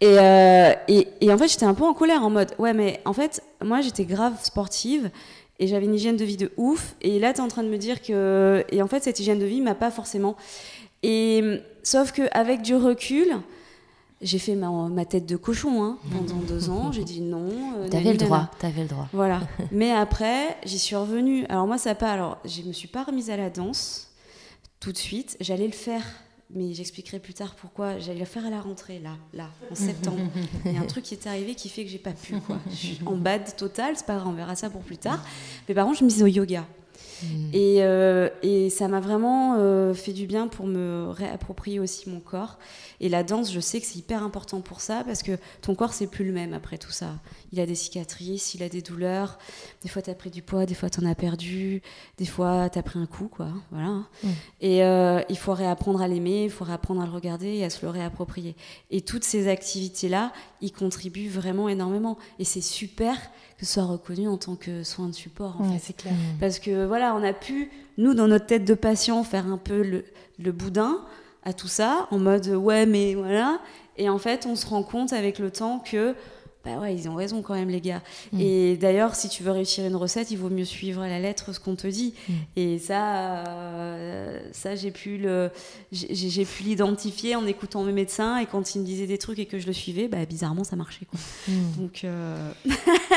Et, euh, et, et, en fait, j'étais un peu en colère, en mode, ouais, mais en fait, moi, j'étais grave sportive et j'avais une hygiène de vie de ouf. Et là, tu es en train de me dire que... Et en fait, cette hygiène de vie m'a pas forcément... Et sauf qu'avec du recul j'ai fait ma, ma, tête de cochon hein, [LAUGHS] pendant deux ans. J'ai dit non. Euh, t'avais le droit. T'avais le droit. Voilà. [LAUGHS] Mais après, j'y suis revenue. Alors moi, ça n'a pas. Alors, je me suis pas remise à la danse tout de suite. J'allais le faire, mais j'expliquerai plus tard pourquoi. J'allais le faire à la rentrée, là, là, en septembre. [LAUGHS] Il y a un truc qui est arrivé qui fait que j'ai pas pu. Quoi. Je suis en bad total. C'est pas grave, on verra ça pour plus tard. Mais par contre, je me mise au yoga. Mmh. Et, euh, et, ça m'a vraiment euh, fait du bien pour me réapproprier aussi mon corps. Et la danse, je sais que c'est hyper important pour ça parce que ton corps, c'est plus le même après tout ça. Il a des cicatrices, il a des douleurs. Des fois, tu as pris du poids, des fois, tu en as perdu. Des fois, tu as pris un coup, quoi. Voilà. Mmh. Et euh, il faut réapprendre à l'aimer, il faut réapprendre à le regarder et à se le réapproprier. Et toutes ces activités-là, ils contribuent vraiment énormément. Et c'est super que ce soit reconnu en tant que soin de support, en ouais, fait. Clair. Parce que, voilà, on a pu, nous, dans notre tête de patient, faire un peu le, le boudin à tout ça, en mode ouais, mais voilà. Et en fait, on se rend compte avec le temps que bah ouais, ils ont raison quand même, les gars. Mm. Et d'ailleurs, si tu veux réussir une recette, il vaut mieux suivre à la lettre ce qu'on te dit. Mm. Et ça, euh, ça j'ai pu le, j'ai pu l'identifier en écoutant mes médecins et quand ils me disaient des trucs et que je le suivais, bah bizarrement, ça marchait. Quoi. Mm. Donc, euh,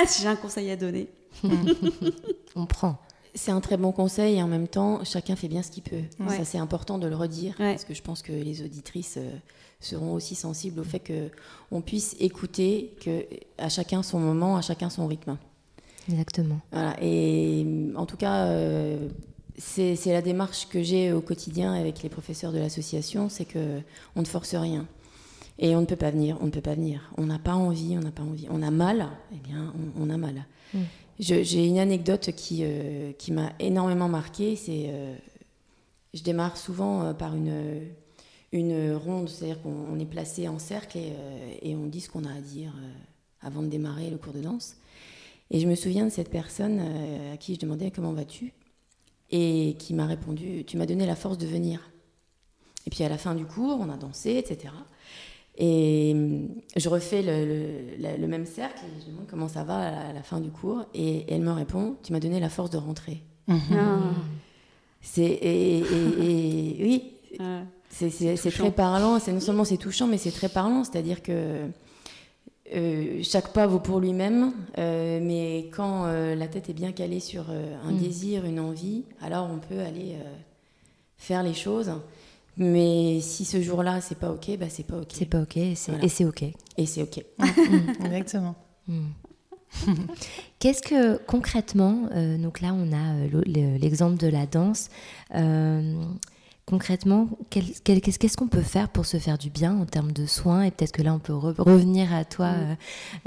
si [LAUGHS] j'ai un conseil à donner, [LAUGHS] on prend. C'est un très bon conseil et en même temps, chacun fait bien ce qu'il peut. Ça, c'est important de le redire parce que je pense que les auditrices euh, seront aussi sensibles au fait que on puisse écouter que à chacun son moment, à chacun son rythme. Exactement. Voilà. Et en tout cas, euh, c'est la démarche que j'ai au quotidien avec les professeurs de l'association, c'est que on ne force rien. Et on ne peut pas venir, on ne peut pas venir. On n'a pas envie, on n'a pas envie. On a mal, eh bien, on, a mal. Mm. J'ai une anecdote qui, euh, qui m'a énormément marquée. Euh, je démarre souvent par une une ronde, c'est-à-dire qu'on est placé en cercle euh, et, on dit ce qu'on a à dire euh, avant de démarrer le cours de danse. Et je me souviens de cette personne euh, à qui je demandais comment vas-tu? Et qui m'a répondu tu m'as donné la force de venir. Et puis à la fin du cours, on a dansé, etc. Et je refais le, même cercle et je demande comment ça va à la, fin du cours et, elle me répond tu m'as donné la force de rentrer. Ah. C'est et, [LAUGHS] oui. C'est très parlant. C'est non seulement c'est touchant, mais c'est très parlant. C'est-à-dire que euh, chaque pas vaut pour lui-même, euh, mais quand euh, la tête est bien calée sur un mm. désir, une envie, alors on peut aller faire les choses. Mais si ce jour-là c'est pas ok, bah c'est pas ok. C'est pas ok et c'est ok. Et c'est ok. [LAUGHS] Mm. Exactement. Mm. [LAUGHS] Qu'est-ce que concrètement, donc là on a l'exemple de la danse concrètement, qu'est-ce qu'on peut faire pour se faire du bien en termes de soins? Et peut-être que là, on peut revenir à toi, euh,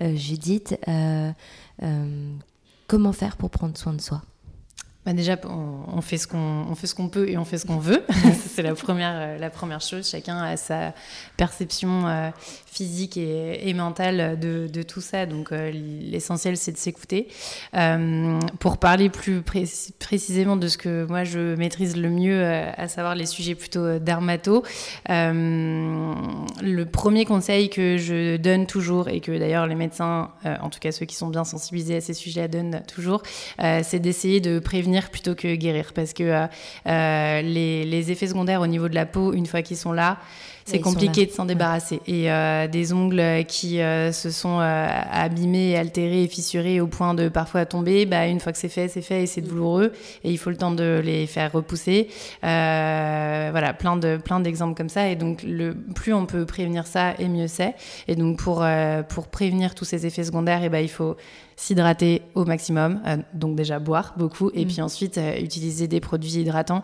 euh, Judith. Euh, comment faire pour prendre soin de soi? Bah déjà, on, fait ce qu'on fait ce qu'on peut et on fait ce qu'on veut. [LAUGHS] [LAUGHS] c'est la première euh, la première chose. Chacun a sa perception euh, physique et, mentale de, de, tout ça. Donc euh, l'essentiel c'est de s'écouter. pour parler plus précisément de ce que moi je maîtrise le mieux, à savoir les sujets plutôt dermato, le premier conseil que je donne toujours et que d'ailleurs les médecins, en tout cas ceux qui sont bien sensibilisés à ces sujets, donnent toujours, c'est d'essayer de prévenir plutôt que guérir parce que euh, euh, les, les, effets secondaires au niveau de la peau, une fois qu'ils sont là, c'est compliqué de s'en débarrasser. Et euh, des ongles qui euh, se sont abîmés, altérés et fissurés au point de parfois tomber, bah, une fois que c'est fait, c'est fait et c'est douloureux. Et il faut le temps de les faire repousser. voilà, plein de plein d'exemples comme ça. Et donc, le plus on peut prévenir ça, et mieux c'est. Et donc, pour, pour prévenir tous ces effets secondaires, et ben il faut s'hydrater au maximum, donc déjà boire beaucoup, et mm. puis ensuite utiliser des produits hydratants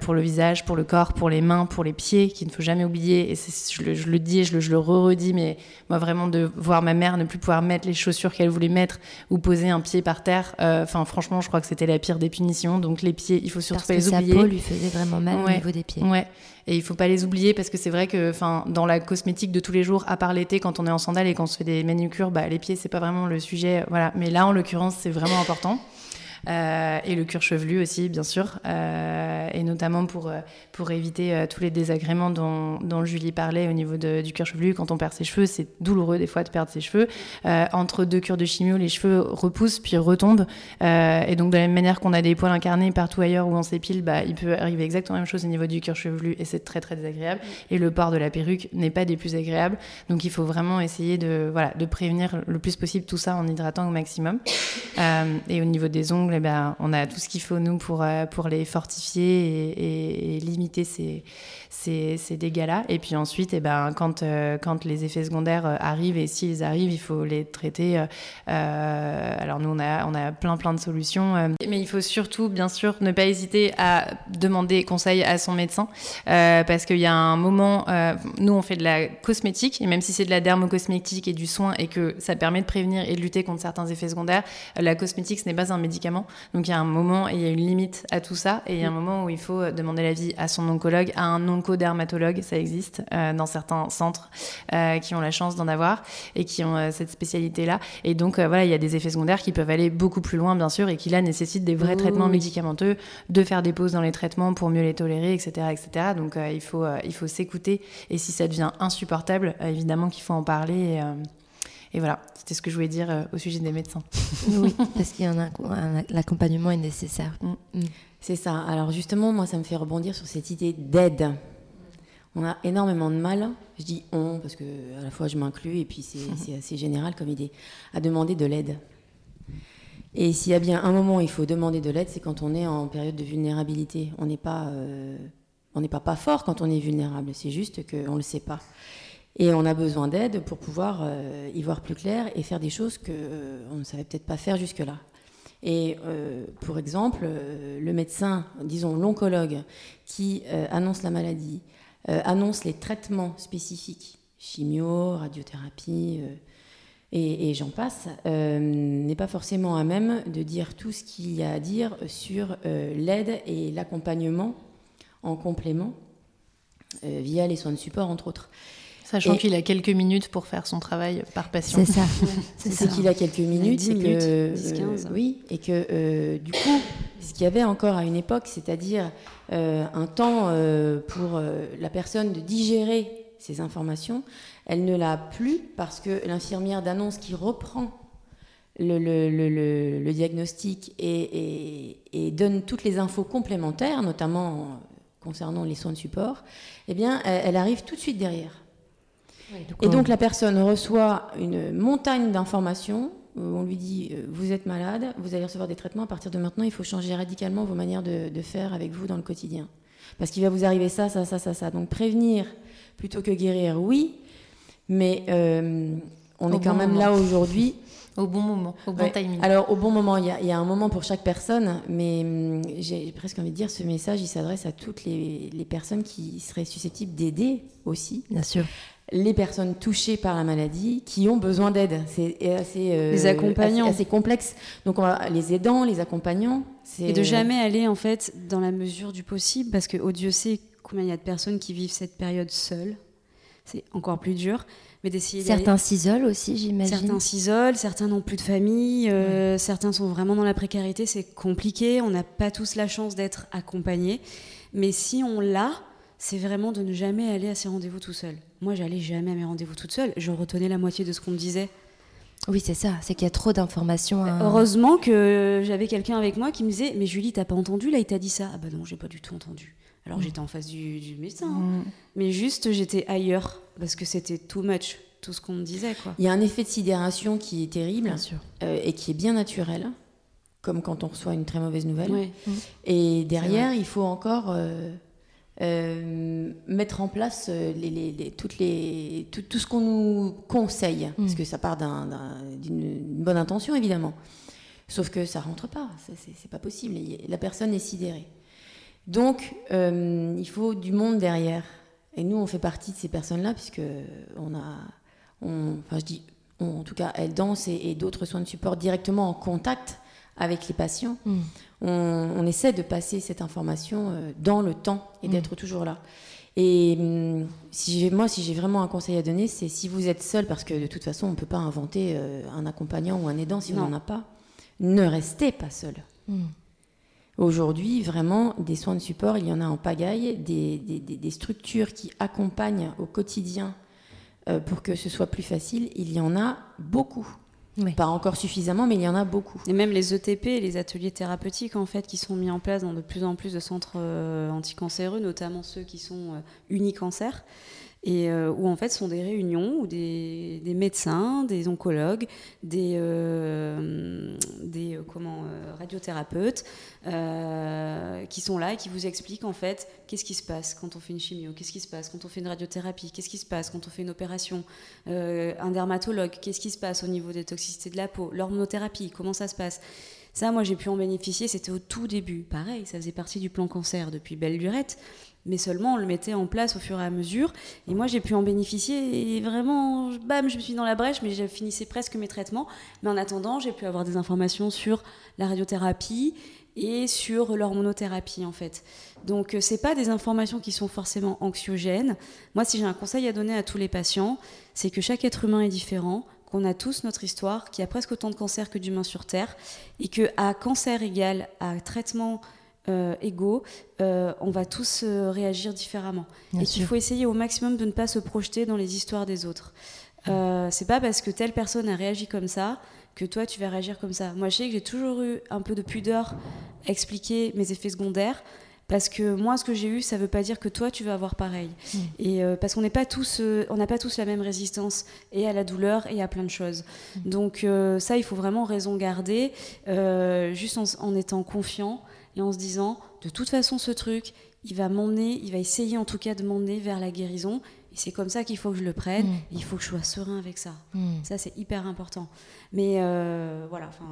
pour le visage, pour le corps, pour les mains, pour les pieds, qu'il ne faut jamais oublier et je le, je le, dis et je le, je le re-redis, mais moi vraiment de voir ma mère ne plus pouvoir mettre les chaussures qu'elle voulait mettre ou poser un pied par terre, euh, enfin franchement, je crois que c'était la pire des punitions. Donc les pieds, il faut surtout pas les oublier. Sa peau lui faisait vraiment mal au niveau des pieds. Ouais. Et il faut pas les oublier parce que c'est vrai que, enfin, dans la cosmétique de tous les jours, à part l'été, quand on est en sandales et qu'on se fait des manucures, bah, les pieds c'est pas vraiment le sujet, voilà. Mais là, en l'occurrence, c'est vraiment important. Euh, et le cuir chevelu aussi, bien sûr, euh, et notamment pour, euh, pour éviter tous les désagréments dont, dont, Julie parlait au niveau de, du cuir chevelu. Quand on perd ses cheveux, c'est douloureux des fois de perdre ses cheveux. entre deux cures de chimio, les cheveux repoussent puis retombent. et donc, de la même manière qu'on a des poils incarnés partout ailleurs où on s'épile, bah, il peut arriver exactement la même chose au niveau du cuir chevelu et c'est très très désagréable. Et le port de la perruque n'est pas des plus agréables. Donc, il faut vraiment essayer de, voilà, de prévenir le plus possible tout ça en hydratant au maximum. et au niveau des ongles, eh ben, on a tout ce qu'il faut, nous, pour, euh, pour les fortifier et, limiter ces, ces, ces dégâts-là. Et puis ensuite, eh ben, quand, euh, quand les effets secondaires euh, arrivent, et s'ils arrivent, il faut les traiter. alors, nous, on a, on a plein, plein de solutions. mais il faut surtout, bien sûr, ne pas hésiter à demander conseil à son médecin. parce qu'il y a un moment, nous, on fait de la cosmétique, et même si c'est de la dermocosmétique et du soin, et que ça permet de prévenir et de lutter contre certains effets secondaires, la cosmétique, ce n'est pas un médicament donc il y a un moment et il y a une limite à tout ça. Et il y a un moment où il faut euh, demander l'avis à son oncologue, à un oncodermatologue, ça existe euh, dans certains centres euh, qui ont la chance d'en avoir et qui ont cette spécialité-là. Et donc voilà, il y a des effets secondaires qui peuvent aller beaucoup plus loin, bien sûr, et qui là nécessitent des vrais traitements médicamenteux, de faire des pauses dans les traitements pour mieux les tolérer, etc. etc. Donc il faut, il faut s'écouter. Et si ça devient insupportable, évidemment qu'il faut en parler. Et voilà, c'était ce que je voulais dire euh, au sujet des médecins. oui, [LAUGHS] parce qu'il y en a, l'accompagnement est nécessaire. Mm. Mm. C'est ça. Alors justement, moi, ça me fait rebondir sur cette idée d'aide. On a énormément de mal, je dis on parce que à la fois je m'inclus et puis c'est assez général comme idée, à demander de l'aide. Et s'il y a bien un moment où il faut demander de l'aide, c'est quand on est en période de vulnérabilité. On n'est pas, euh, on n'est pas fort quand on est vulnérable. C'est juste qu'on ne le sait pas. Et on a besoin d'aide pour pouvoir euh, y voir plus clair et faire des choses qu'on euh, ne savait peut-être pas faire jusque-là. Et euh, pour exemple, le médecin, disons l'oncologue, qui annonce la maladie, annonce les traitements spécifiques, chimio, radiothérapie, et j'en passe, n'est pas forcément à même de dire tout ce qu'il y a à dire sur l'aide et l'accompagnement en complément via les soins de support, entre autres. Sachant qu'il a quelques minutes pour faire son travail par patient. C'est ça. [LAUGHS] c'est qu'il a quelques minutes. 10 minutes, que, 10, 15. Euh, oui, et que euh, du coup, ce qu'il y avait encore à une époque, c'est-à-dire euh, un temps pour la personne de digérer ces informations, elle ne l'a plus parce que l'infirmière d'annonce qui reprend le, le, le, le diagnostic et, et, et, donne toutes les infos complémentaires, notamment concernant les soins de support, eh bien, elle arrive tout de suite derrière et donc la personne reçoit une montagne d'informations. on lui dit euh, vous êtes malade, vous allez recevoir des traitements. À partir de maintenant, il faut changer radicalement vos manières de, faire avec vous dans le quotidien, parce qu'il va vous arriver ça, ça, ça, ça, ça. Donc prévenir plutôt que guérir, oui, mais euh, on est quand même là aujourd'hui. Au bon moment, au bon timing. Alors, au bon moment, il y, a un moment pour chaque personne, mais hum, j'ai presque envie de dire, ce message, il s'adresse à toutes les, les, personnes qui seraient susceptibles d'aider aussi. Bien sûr les personnes touchées par la maladie qui ont besoin d'aide. C'est assez, euh, les accompagnants. Assez, complexe. Donc on va, les aidants, les accompagnants. Et de jamais aller en fait dans la mesure du possible, parce que oh Dieu sait combien il y a de personnes qui vivent cette période seules. C'est encore plus dur. Mais d'essayer certains s'isolent aussi, j'imagine. Certains s'isolent, certains n'ont plus de famille, euh, certains sont vraiment dans la précarité. C'est compliqué. On n'a pas tous la chance d'être accompagnés. Mais si on l'a, c'est vraiment de ne jamais aller à ces rendez-vous tout seul. Moi, j'allais jamais à mes rendez-vous toute seule. Je retenais la moitié de ce qu'on me disait. Oui, c'est ça. C'est qu'il y a trop d'informations. Heureusement que j'avais quelqu'un avec moi qui me disait Mais Julie, t'as pas entendu Là, il t'a dit ça. Ah bah non, j'ai pas du tout entendu. Alors mm. j'étais en face du, médecin. Hein. Mm. Mais juste, j'étais ailleurs. Parce que c'était too much, tout ce qu'on me disait. Quoi. Il y a un effet de sidération qui est terrible. Euh, et qui est bien naturel. Comme quand on reçoit une très mauvaise nouvelle. Et derrière, il faut encore. Euh, euh, mettre en place euh, les, toutes les, tout, ce qu'on nous conseille, mm. parce que ça part d'une bonne intention évidemment. Sauf que ça rentre pas, c'est pas possible. La personne est sidérée. Donc, euh, il faut du monde derrière. Et nous, on fait partie de ces personnes-là, puisque on a, on, enfin, je dis, en tout cas, elle danse et, d'autres soins de support directement en contact avec les patients. Mm on, essaie de passer cette information euh, dans le temps et mm. d'être toujours là. Et hum, si moi, si j'ai vraiment un conseil à donner, c'est si vous êtes seul, parce que de toute façon, on ne peut pas inventer euh, un accompagnant ou un aidant si on n'en a pas, ne restez pas seul. Mm. Aujourd'hui, vraiment, des soins de support, il y en a en pagaille, des, structures qui accompagnent au quotidien euh, pour que ce soit plus facile, il y en a beaucoup. Pas encore suffisamment, mais il y en a beaucoup. Et même les ETP, les ateliers thérapeutiques, en fait, qui sont mis en place dans de plus en plus de centres euh, anticancéreux, notamment ceux qui sont euh, unicancers et euh, où en fait sont des réunions où des, médecins, des oncologues, des, euh, euh, comment, radiothérapeutes qui sont là et qui vous expliquent en fait qu'est-ce qui se passe quand on fait une chimio, qu'est-ce qui se passe quand on fait une radiothérapie, qu'est-ce qui se passe quand on fait une opération, un dermatologue, qu'est-ce qui se passe au niveau des toxicités de la peau, l'hormonothérapie, comment ça se passe. Ça, moi, j'ai pu en bénéficier, c'était au tout début. Pareil, ça faisait partie du plan cancer depuis belle lurette mais seulement on le mettait en place au fur et à mesure. Et moi, j'ai pu en bénéficier et vraiment, bam, je me suis dans la brèche, mais j'ai finissé presque mes traitements. Mais en attendant, j'ai pu avoir des informations sur la radiothérapie et sur l'hormonothérapie, en fait. Donc, euh, c'est pas des informations qui sont forcément anxiogènes. Moi, si j'ai un conseil à donner à tous les patients, c'est que chaque être humain est différent, qu'on a tous notre histoire, qu'il y a presque autant de cancers que d'humains sur Terre, et que à cancer égal à traitement euh, égaux, euh, on va tous euh, réagir différemment. et qu'il faut essayer au maximum de ne pas se projeter dans les histoires des autres. Euh, c'est pas parce que telle personne a réagi comme ça que toi tu vas réagir comme ça. Moi je sais que j'ai toujours eu un peu de pudeur à expliquer mes effets secondaires parce que moi ce que j'ai eu ça veut pas dire que toi tu vas avoir pareil mm. et euh, parce qu'on n'est pas tous euh, on n'a pas tous la même résistance et à la douleur et à plein de choses mm. donc ça il faut vraiment raison garder juste en, en, étant confiant et en se disant de toute façon ce truc il va m'emmener il va essayer en tout cas de m'emmener vers la guérison et c'est comme ça qu'il faut que je le prenne. Mm. Il faut que je sois serein avec ça. Mm. Ça, c'est hyper important. Mais euh, voilà, enfin,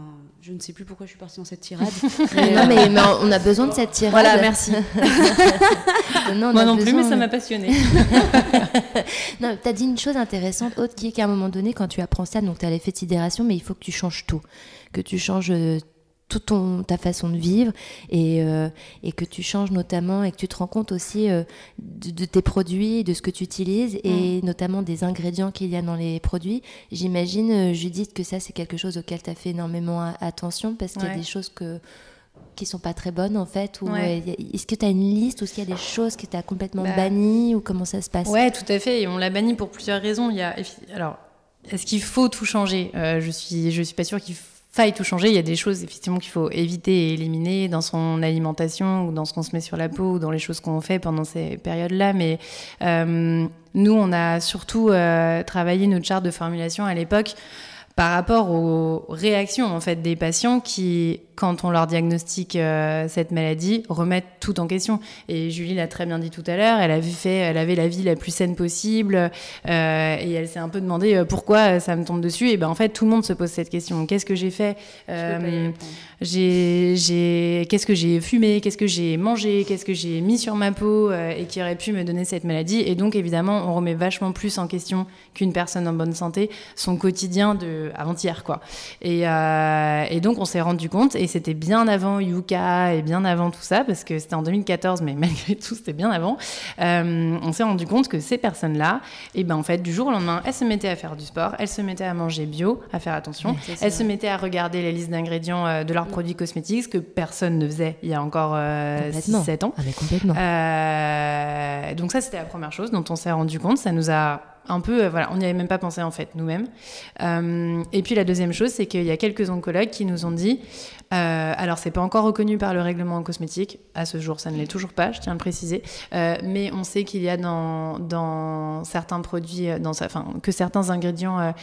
je ne sais plus pourquoi je suis partie dans cette tirade. [LAUGHS] non, mais, on a besoin de cette tirade. Voilà, merci. [LAUGHS] Moi non plus, mais ça m'a passionnée. [LAUGHS] non, tu as dit une chose intéressante, autre qui est qu'à un moment donné, quand tu apprends ça, donc tu as l'effet de sidération, mais il faut que tu changes tout. Que tu changes euh, toute ton, ta façon de vivre et, euh, et, que tu changes notamment et que tu te rends compte aussi euh, de, tes produits, de ce que tu utilises et mm. notamment des ingrédients qu'il y a dans les produits. J'imagine, euh, Judith, que ça c'est quelque chose auquel tu as fait énormément attention parce qu'il y a des choses que qui sont pas très bonnes en fait ou est-ce que tu as une liste ou est-ce qu'il y a des choses que tu as complètement bah. bannies ou comment ça se passe? Ouais, tout à fait et on l'a banni pour plusieurs raisons, il y a alors est-ce qu'il faut tout changer? Je suis je suis pas sûre qu'il faut faille tout changer. Il y a des choses effectivement qu'il faut éviter et éliminer dans son alimentation ou dans ce qu'on se met sur la peau ou dans les choses qu'on fait pendant ces périodes-là. Mais euh, nous, on a surtout euh, travaillé notre charte de formulation à l'époque par rapport aux réactions en fait des patients qui, quand on leur diagnostique euh, cette maladie, remettent tout en question. Et Julie l'a très bien dit tout à l'heure, elle avait fait, elle avait la vie la plus saine possible, euh, et elle s'est un peu demandé euh, pourquoi ça me tombe dessus. Et ben en fait, tout le monde se pose cette question. Qu'est-ce que j'ai fait J'ai, j'ai, qu'est-ce que j'ai fumé Qu'est-ce que j'ai mangé Qu'est-ce que j'ai mis sur ma peau et qui aurait pu me donner cette maladie Et donc évidemment, on remet vachement plus en question qu'une personne en bonne santé son quotidien de avant-hier, quoi. Euh, et, donc, on s'est rendu compte, et c'était bien avant Yuka et bien avant tout ça, parce que c'était en 2014, mais [LAUGHS] malgré tout, c'était bien avant. Euh, on s'est rendu compte que ces personnes-là, et eh ben en fait, du jour au lendemain, elles se mettaient à faire du sport, elles se mettaient à manger bio, à faire attention, elles se mettaient à regarder les listes d'ingrédients euh, de leurs produits cosmétiques, ce que personne ne faisait il y a encore 6-7 ans. Ah, complètement. donc ça, c'était la première chose dont on s'est rendu compte. Ça nous a un peu, euh, voilà, on n'y avait même pas pensé en fait nous-mêmes. Euh, et puis la deuxième chose, c'est qu'il y a quelques oncologues qui nous ont dit, euh, alors c'est pas encore reconnu par le règlement en cosmétique, à ce jour ça ne l'est toujours pas, je tiens à le préciser, euh, mais on sait qu'il y a dans, certains produits, dans, enfin, que certains ingrédients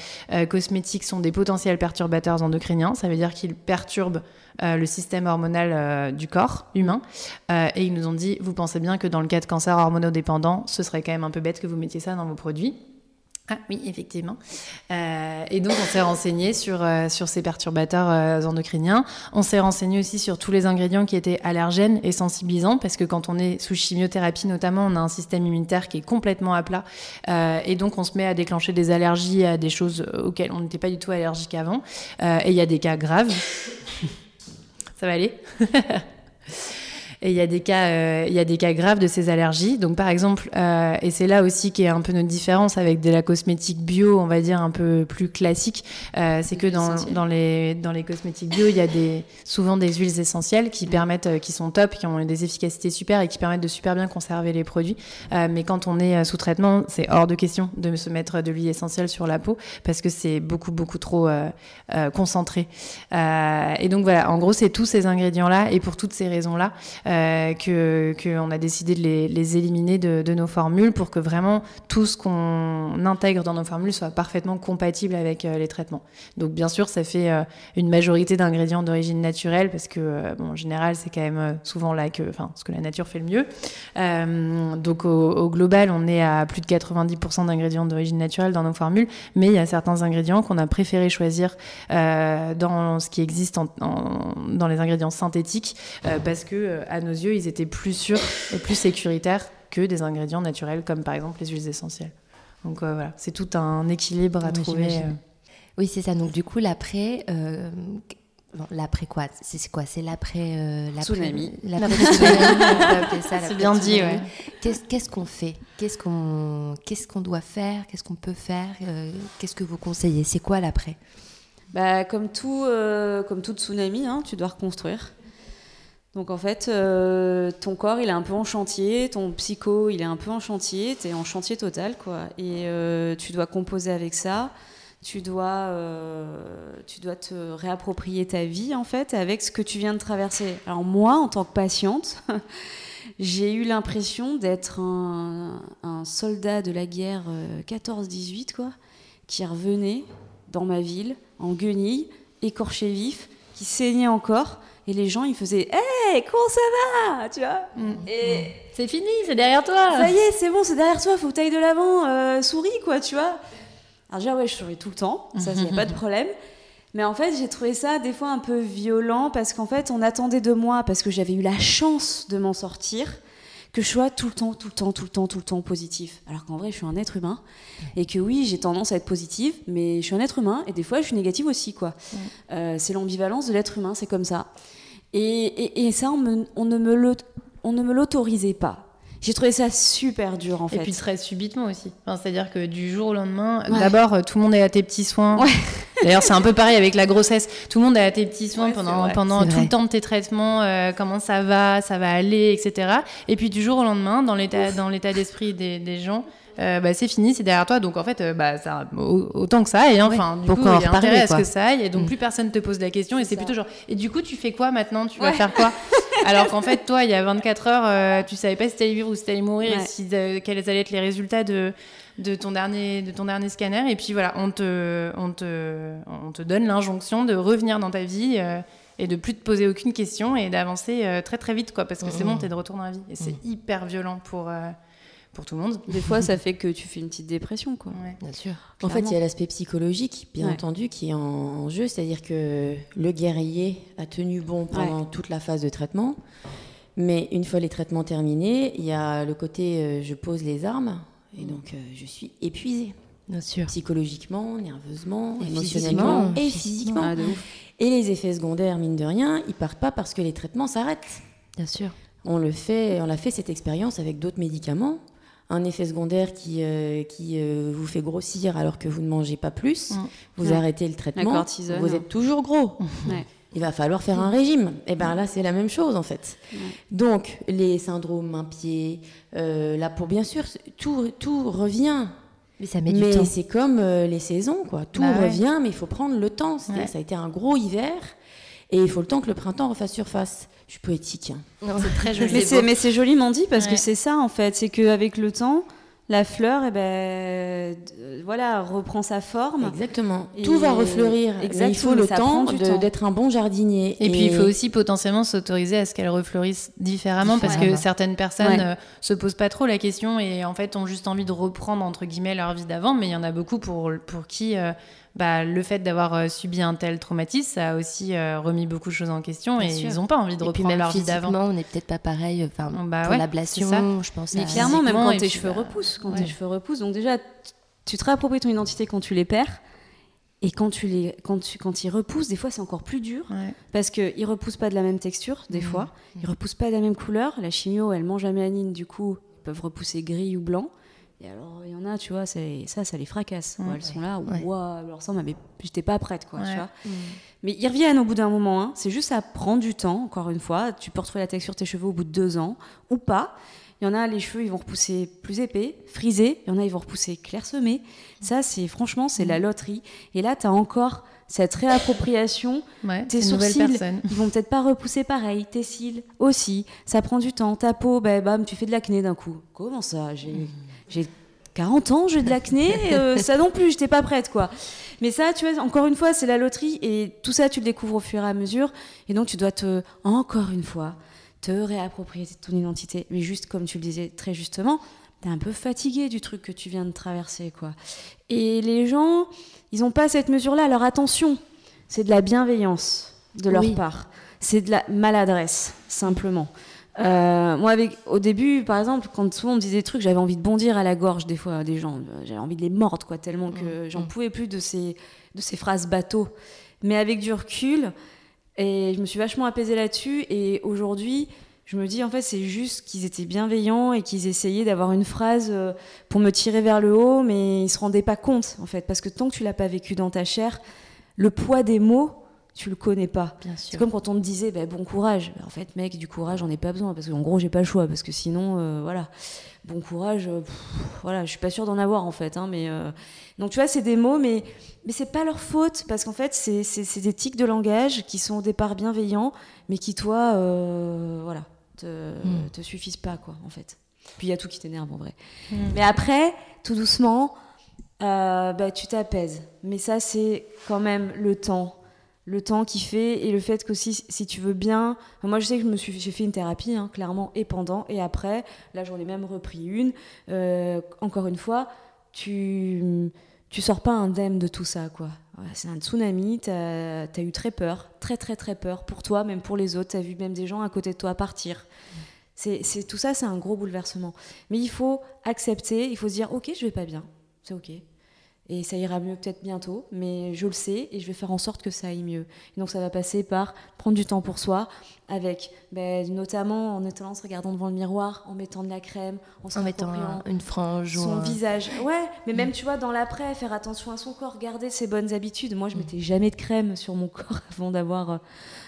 cosmétiques sont des potentiels perturbateurs endocriniens, ça veut dire qu'ils perturbent le système hormonal du corps humain. et ils nous ont dit, vous pensez bien que dans le cas de cancer hormonodépendant, ce serait quand même un peu bête que vous mettiez ça dans vos produits. Ah oui, effectivement. Euh, et donc on s'est renseigné sur, euh, sur ces perturbateurs euh, endocriniens. On s'est renseigné aussi sur tous les ingrédients qui étaient allergènes et sensibilisants, parce que quand on est sous chimiothérapie notamment, on a un système immunitaire qui est complètement à plat. et donc on se met à déclencher des allergies à des choses auxquelles on n'était pas du tout allergique avant. et il y a des cas graves. Ça va aller? [LAUGHS] Et il y a des cas, euh, il y a des cas graves de ces allergies. Donc par exemple, euh, et c'est là aussi qui est un peu notre différence avec de la cosmétique bio, on va dire un peu plus classique, euh, c'est que dans, dans, les dans les cosmétiques bio, il y a des souvent des huiles essentielles qui permettent, qui sont top, qui ont des efficacités super et qui permettent de super bien conserver les produits. mais quand on est sous traitement, c'est hors de question de se mettre de l'huile essentielle sur la peau parce que c'est beaucoup beaucoup trop concentré. et donc voilà, en gros, c'est tous ces ingrédients là et pour toutes ces raisons là. Euh, que qu'on a décidé de les, éliminer de, nos formules pour que vraiment tout ce qu'on intègre dans nos formules soit parfaitement compatible avec euh, les traitements. Donc bien sûr, ça fait euh, une majorité d'ingrédients d'origine naturelle parce que bon, en général, c'est quand même souvent là que, enfin, ce que la nature fait le mieux. donc au, global, on est à plus de 90% d'ingrédients d'origine naturelle dans nos formules, mais il y a certains ingrédients qu'on a préféré choisir dans ce qui existe dans les ingrédients synthétiques parce que à nos yeux, ils étaient plus sûrs et plus sécuritaires que des ingrédients naturels, comme par exemple les huiles essentielles. Donc euh, voilà, c'est tout un équilibre à trouver. Euh. Oui, c'est ça. Donc du coup, l'après. Euh, l'après quoi? C'est quoi? C'est l'après tsunami. C'est bien dit, ouais. Qu'est-ce qu'on fait? Qu'est-ce qu'on qu'est-ce qu'on doit faire? Qu'est-ce qu'on peut faire? Qu'est-ce que vous conseillez? C'est quoi l'après? Bah, comme tout comme tout tsunami, hein, tu dois reconstruire. Donc en fait, euh, ton corps, il est un peu en chantier, ton psycho, il est un peu en chantier, tu es en chantier total, quoi. Et euh, tu dois composer avec ça, tu dois, euh, tu dois te réapproprier ta vie, en fait, avec ce que tu viens de traverser. Alors moi, en tant que patiente, [LAUGHS] j'ai eu l'impression d'être un, soldat de la guerre 14-18, quoi, qui revenait dans ma ville, en guenille, écorché vif, qui saignait encore et les gens, ils faisaient Hey, comment ça va Tu vois mm. Et c'est fini, c'est derrière toi. Ça y est, c'est bon, c'est derrière toi, faut que de l'avant, euh, souris, quoi, tu vois. Alors, déjà, ouais, je souris tout le temps, ça, il n'y a pas de problème. Mais en fait, j'ai trouvé ça des fois un peu violent parce qu'en fait, on attendait de moi, parce que j'avais eu la chance de m'en sortir, que je sois tout le temps, tout le temps, tout le temps, tout le temps positif. Alors qu'en vrai, je suis un être humain et que oui, j'ai tendance à être positive, mais je suis un être humain et des fois, je suis négative aussi, quoi. Euh, c'est l'ambivalence de l'être humain, c'est comme ça. Et, et, ça, on, on ne me l'autorisait pas. J'ai trouvé ça super dur en fait. Et puis très subitement aussi. Enfin, C'est-à-dire que du jour au lendemain, d'abord euh, tout le monde est à tes petits soins. Ouais. [LAUGHS] D'ailleurs c'est un peu pareil avec la grossesse. Tout le monde est à tes petits soins pendant, pendant tout le temps de tes traitements. Euh, comment ça va, ça va aller, etc. Et puis du jour au lendemain, dans l'état d'esprit des, des gens, euh, bah, c'est fini, c'est derrière toi. Donc en fait, euh, bah, ça, autant que ça aille. Hein. Enfin, du coup, il y a intérêt à ce que ça aille. Et donc mm. plus personne te pose la question. Et c'est plutôt genre, et du coup, tu fais quoi maintenant? Tu vas faire quoi? [LAUGHS] Alors qu'en fait, toi, il y a 24 heures, euh, tu savais pas si t'allais vivre ou si t'allais mourir et si, quels allaient être les résultats de, de, ton dernier, de ton dernier scanner. Et puis voilà, on te, on te, on te donne l'injonction de revenir dans ta vie et de plus te poser aucune question et d'avancer très très vite quoi parce que c'est bon t'es de retour dans la vie et c'est mm. hyper violent pour pour tout le monde. Des fois, ça fait que tu fais une petite dépression, quoi. bien sûr. En fait, il y a l'aspect psychologique, bien entendu, qui est en, jeu, c'est-à-dire que le guerrier a tenu bon pendant toute la phase de traitement, mais une fois les traitements terminés, il y a le côté euh, je pose les armes et donc euh, je suis épuisée. Bien sûr. Psychologiquement, nerveusement, émotionnellement et physiquement. Ah, et les effets secondaires, mine de rien, ils partent pas parce que les traitements s'arrêtent. Bien sûr. On le fait, on a fait cette expérience avec d'autres médicaments un effet secondaire qui, euh, qui euh, vous fait grossir alors que vous ne mangez pas plus, mm. vous arrêtez le traitement, vous êtes toujours gros. [LAUGHS] Il va falloir faire un régime. Et eh bien là, c'est la même chose en fait. Donc, les syndromes main-pied, euh, là, pour bien sûr, tout, tout revient. Mais ça met du temps. Mais c'est comme les saisons, quoi. Tout bah revient, mais il faut prendre le temps. Ça a été un gros hiver. Et il faut le temps que le printemps refasse surface. Je suis poétique. Hein. C'est très joli. mais c'est joliment dit parce que c'est ça en fait. C'est qu'avec le temps, la fleur, eh ben, voilà, reprend sa forme. Exactement. Tout va refleurir. Exactement. il faut le temps d'être un bon jardinier. Et, puis il faut aussi potentiellement s'autoriser à ce qu'elle refleurisse différemment parce que certaines personnes ne euh, se posent pas trop la question et en fait ont juste envie de reprendre entre guillemets leur vie d'avant. Mais il y en a beaucoup pour, pour qui euh, bah, le fait d'avoir euh, subi un tel traumatisme, ça a aussi euh, remis beaucoup de choses en question et ils n'ont pas envie de reprendre leur vie d'avant. on n'est peut-être pas pareil. Enfin, bah, pour l'ablation, je pense. Mais clairement, même quand tes cheveux repoussent, quand tes cheveux repoussent, donc déjà, tu te réappropries ton identité quand tu les perds. Et quand tu les, quand tu, quand ils repoussent, des fois c'est encore plus dur parce que ils repoussent pas de la même texture, des mmh. fois, ils repoussent pas de la même couleur. La chimio, elle mange la mélanine, du coup, ils peuvent repousser gris ou blanc. Et alors, il y en a, tu vois, ça, ça les fracasse. elles sont là, waouh, leur sang, mais j'étais pas prête, quoi, tu vois. Mm. Mais ils reviennent au bout d'un moment, hein. c'est juste ça prend du temps, encore une fois. Tu peux retrouver la texture de tes cheveux au bout de deux ans, ou pas. Il y en a, les cheveux, ils vont repousser plus épais, frisés. Il y en a, ils vont repousser clairsemés. Ça, c'est franchement, c'est la loterie. Et là, tu as encore cette réappropriation. tes sourcils, ils vont peut-être pas repousser pareil. Tes cils aussi. Ça prend du temps. Ta peau, bah, bam, tu fais de l'acné d'un coup. Comment ça? J'ai mm j'ai 40 ans, j'ai de l'acné, [LAUGHS] euh, ça non plus, j'étais pas prête, quoi. Mais ça, tu vois, encore une fois, c'est la loterie, et tout ça, tu le découvres au fur et à mesure, et donc tu dois te, encore une fois, te réapproprier ton identité. Mais juste comme tu le disais très justement, tu es un peu fatigué du truc que tu viens de traverser, quoi. Et les gens, ils n'ont pas cette mesure-là. Alors attention, c'est de la bienveillance de leur part. C'est de la maladresse, simplement. Euh, moi, avec, au début, par exemple, quand souvent on me disait des trucs, j'avais envie de bondir à la gorge des fois des gens. J'avais envie de les mordre, quoi, tellement que mmh, j'en mmh. pouvais plus de ces, de ces phrases bateaux. Mais avec du recul, et je me suis vachement apaisée là-dessus. Et aujourd'hui, je me dis, en fait, c'est juste qu'ils étaient bienveillants et qu'ils essayaient d'avoir une phrase euh, pour me tirer vers le haut, mais ils se rendaient pas compte, en fait. Parce que tant que tu l'as pas vécu dans ta chair, le poids des mots, tu le connais pas. C'est comme quand on te disait bah, bon courage. Bah, en fait, mec, du courage, j'en ai pas besoin parce qu'en gros, j'ai pas le choix parce que sinon, euh, voilà, bon courage, euh, voilà, je suis pas sûre d'en avoir en fait. Hein, mais euh, donc tu vois, c'est des mots, mais mais c'est pas leur faute parce qu'en fait, c'est des tics de langage qui sont au départ bienveillants, mais qui toi, voilà, te, hmm. te suffisent pas quoi, en fait. Puis il y a tout qui t'énerve en vrai. Hmm. Mais après, tout doucement, bah, tu t'apaises. Mais ça, c'est quand même le temps le temps qui fait et le fait que si, tu veux bien moi je sais que je me suis j'ai fait une thérapie hein, clairement et pendant et après là j'en ai même repris une. Euh, encore une fois tu tu sors pas indemne de tout ça quoi. C'est un tsunami tu as, eu très peur très très très peur pour toi même pour les autres. Tu as vu même des gens à côté de toi partir. C'est tout ça c'est un gros bouleversement. Mais il faut accepter il faut se dire ok je vais pas bien. C'est ok et ça ira mieux peut-être bientôt, mais je le sais et je vais faire en sorte que ça aille mieux. Et donc ça va passer par prendre du temps pour soi, avec ben, notamment en étant en se regardant devant le miroir, en mettant de la crème, en, mettant une frange, son visage. Ouais, mais même tu vois dans l'après, faire attention à son corps, garder ses bonnes habitudes. Moi, je mm. mettais jamais de crème sur mon [LAUGHS] corps avant d'avoir euh,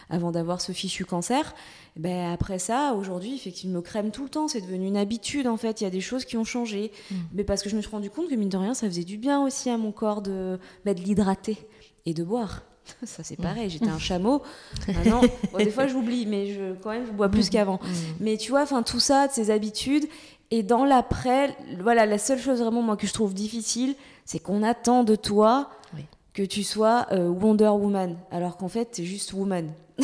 avant d'avoir ce fichu cancer. Ben après ça, aujourd'hui, effectivement, me crème tout le temps. C'est devenu une habitude, en fait. Il y a des choses qui ont changé. Mm. Mais parce que je me suis rendu compte que, mine de rien, ça faisait du bien aussi à mon corps de, ben, de l'hydrater et de boire. [LAUGHS] Ça, c'est pareil. J'étais un chameau. [LAUGHS] Maintenant, des fois, j'oublie, mais je, quand même, je bois plus mm. qu'avant. Mm. Mais tu vois, enfin, tout ça, de ces habitudes. Et dans l'après, voilà, la seule chose vraiment, moi, que je trouve difficile, c'est qu'on attend de toi que tu sois euh, Wonder Woman. Alors qu'en fait, tu es juste woman. [LAUGHS]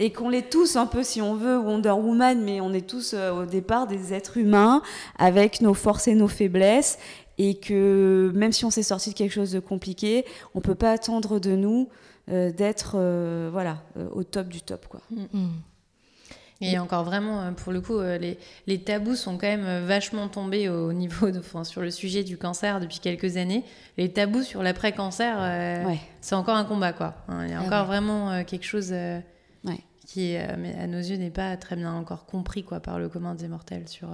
et qu'on l'est tous un peu, si on veut, Wonder Woman, mais on est tous euh, au départ des êtres humains avec nos forces et nos faiblesses, et que même si on s'est sorti de quelque chose de compliqué, on peut pas attendre de nous euh, d'être euh, voilà au top du top quoi. Mm, mm. Et encore vraiment, euh, pour le coup, euh, les, les, tabous sont quand même euh, vachement tombés au [LAUGHS] niveau de, enfin, sur le sujet du cancer depuis quelques années. Les tabous sur l'après-cancer, c'est encore un combat, quoi. Hein. Il y a ah encore vraiment quelque chose qui, à nos yeux, n'est pas très bien encore compris, quoi, par le commun des mortels sur,